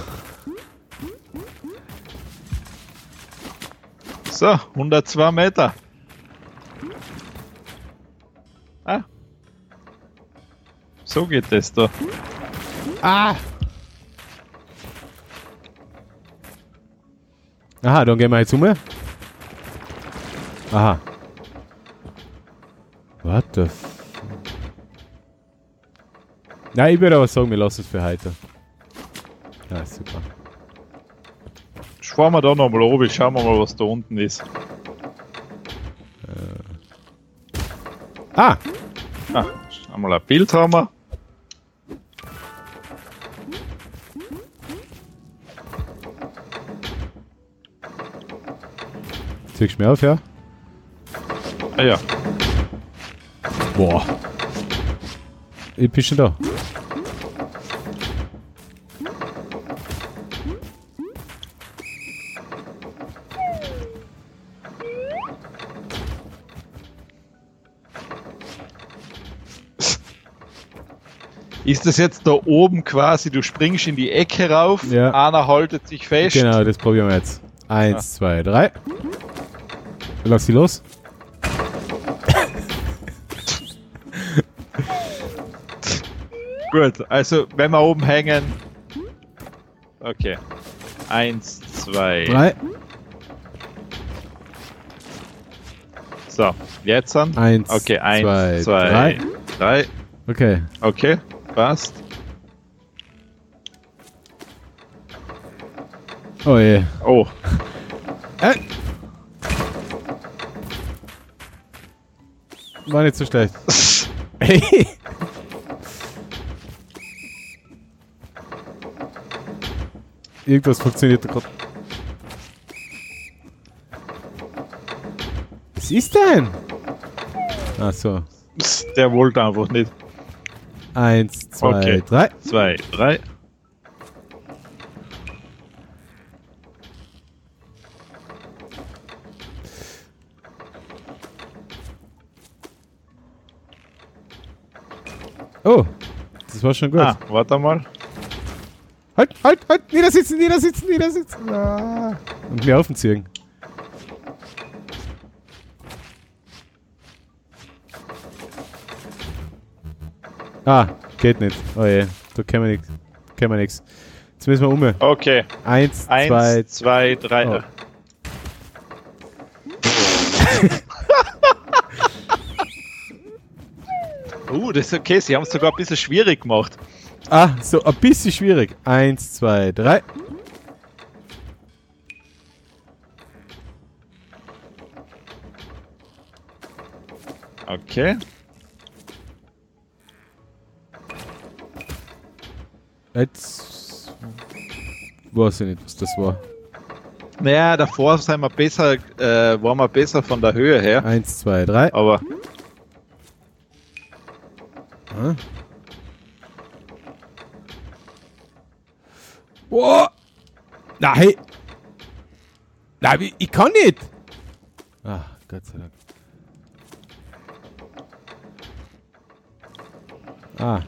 So, 102 Meter. Ah. So geht das da. Ah! Aha, dann gehen wir jetzt um. Aha. What the f... Nein, ich würde aber sagen, wir lassen es für heute. Ja, super. Fahren wir da nochmal oben, schauen wir mal, was da unten ist. Ah! Ah, einmal ein Bild haben wir. Ziehst du mir auf, ja? Ah ja, Boah. Ich bin schon da. Ist das jetzt da oben quasi, du springst in die Ecke rauf, Ja. einer haltet sich fest. Genau, das probieren wir jetzt. Eins, zwei, drei. Lass sie los. Gut, also wenn wir oben hängen. Okay. Eins, zwei. Drei. So, jetzt dann. Eins, Okay, eins, zwei, zwei, drei. drei. Okay. Okay, passt. Oh je. Oh, Äh. War nicht so schlecht. Hey. Irgendwas funktioniert gerade. Was ist denn? Ach so. der wollte einfach nicht. Eins, zwei, Okay. drei. Zwei, drei. Oh, das war schon gut. Ah, warte mal. Halt, halt, halt, niedersitzen, niedersitzen, niedersitzen. Ah. Und mir aufziehen. Ah, geht nicht. Oh je, da können wir nichts. Können wir nichts. Jetzt müssen wir um. Okay. Eins, Eins, zwei, zwei, drei. Oh. Uh, das ist okay. Sie haben es sogar ein bisschen schwierig gemacht. Ah, so ein bisschen schwierig. Eins, zwei, drei. Okay. Jetzt weiß ich nicht, was das war. Naja, davor sind wir besser, äh, waren wir besser von der Höhe her. Eins, zwei, drei. Aber Ah. Boah! Nein! Nein, ich, ich kann nicht! Ah, Gott sei Dank. Ah,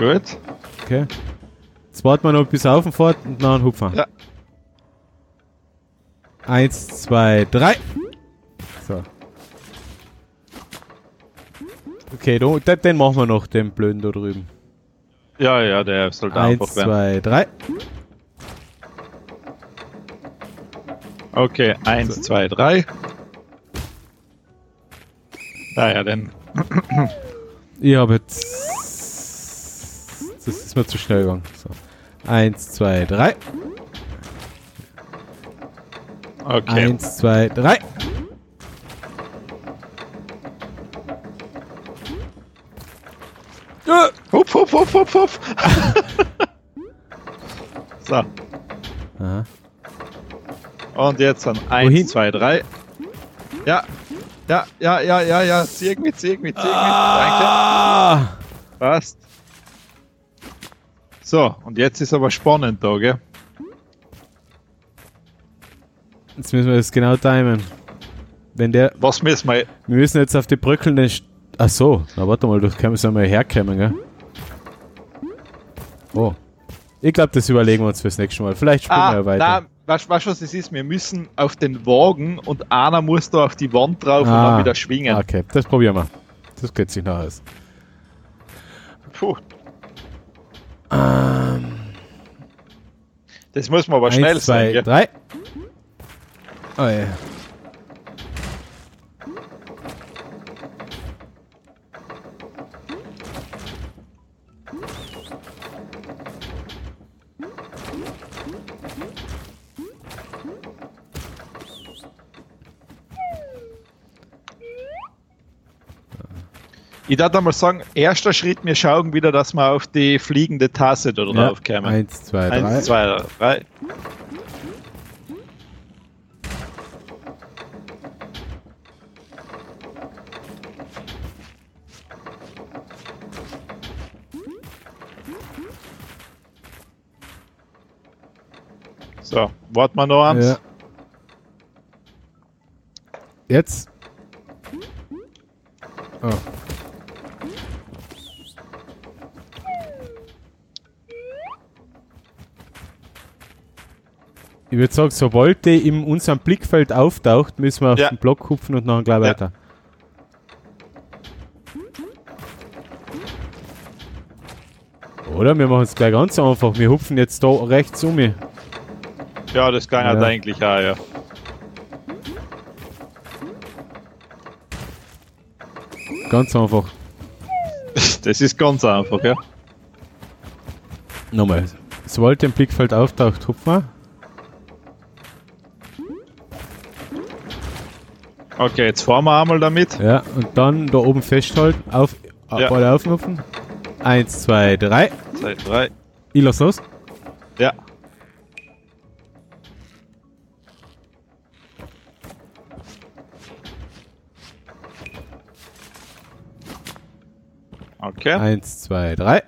gut. okay. Jetzt warten wir noch bis auf und fährt und dann hupfen. Ja. Eins, zwei, drei. So. Okay, den, den machen wir noch, den blöden da drüben. Ja, ja, der sollte Eins, einfach werden. zwei, drei. Okay, eins, So. zwei, drei. Naja, dann. Ich habe jetzt. Ist mir zu schnell gegangen. So. Eins, zwei, drei. Okay. Eins, zwei, drei. Äh, Hupf, hupf, hupf, hupf, hupf. so, Aha. Und jetzt dann Wohin? 1, 2, 3. Ja. Ja, ja, ja, ja, ja. Zieh mit, zieh mit, zieh mit. Danke. Ah! Passt. So, und jetzt ist aber spannend da, gell? Jetzt müssen wir das genau timen. Wenn der. Was müssen wir. Wir müssen jetzt auf die bröckelnde. St Ach so, na warte mal, du kannst ja mal herkommen, gell? Oh. Ich glaube, das überlegen wir uns fürs nächste Mal. Vielleicht spielen wir ja weiter. Ah, nein, weißt du, was es ist? Wir müssen auf den Wagen und einer muss da auf die Wand drauf und Ah. dann wieder schwingen. Okay, das probieren wir. Das geht sich noch aus. Puh, Ähm, das muss man aber schnell eins, zwei, sein, gell? drei. Oh ja. Ich darf mal sagen, erster Schritt, wir schauen wieder, dass wir auf die fliegende Tasse da ja. drauf kommen. Eins, zwei, drei. Eins, zwei, drei. So, warten wir noch eins. Ja. Jetzt. Oh. Würde sagen, sobald die in unserem Blickfeld auftaucht, müssen wir auf Ja. den Block hupfen und dann gleich Ja. weiter. Oder? Wir machen es gleich ganz einfach. Wir hupfen jetzt da rechts um. Ja, das kann ja, Ja. eigentlich auch, ja. Ganz einfach. Das ist ganz einfach, ja. Nochmal. Sobald im Blickfeld auftaucht, hupfen wir. Okay, jetzt fahren wir einmal damit. Ja, und dann da oben festhalten. Auf, Ja. Beide aufrufen. Eins, zwei, drei. Zwei, drei. Ich lass los. Ja. Okay. Eins, zwei, drei.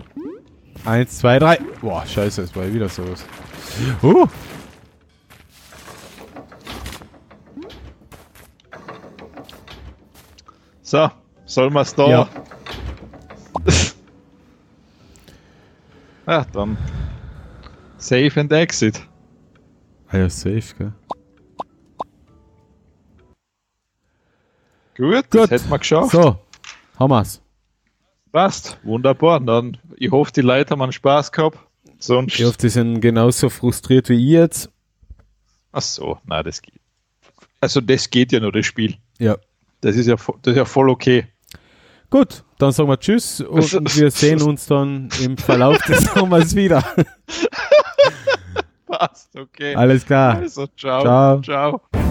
Eins, zwei, drei. Boah, scheiße, es war wieder sowas. Uh, So, sollen wir es da? Ja. ja, dann Save and Exit. ah ja, safe, gell? Gut, Gut. das hätten wir geschafft. So, haben wir's. Passt, wunderbar. Dann, ich hoffe, die Leute haben einen Spaß gehabt. Sonst. Ich hoffe, die sind genauso frustriert wie ich jetzt. Ach so, nein, das geht. Also, das geht ja nur, das Spiel. Ja. Das ist ja, das ist ja voll okay. Gut, dann sagen wir Tschüss und wir sehen uns dann im Verlauf des Sommers wieder. Passt, okay. Alles klar. Also, ciao. Ciao. ciao.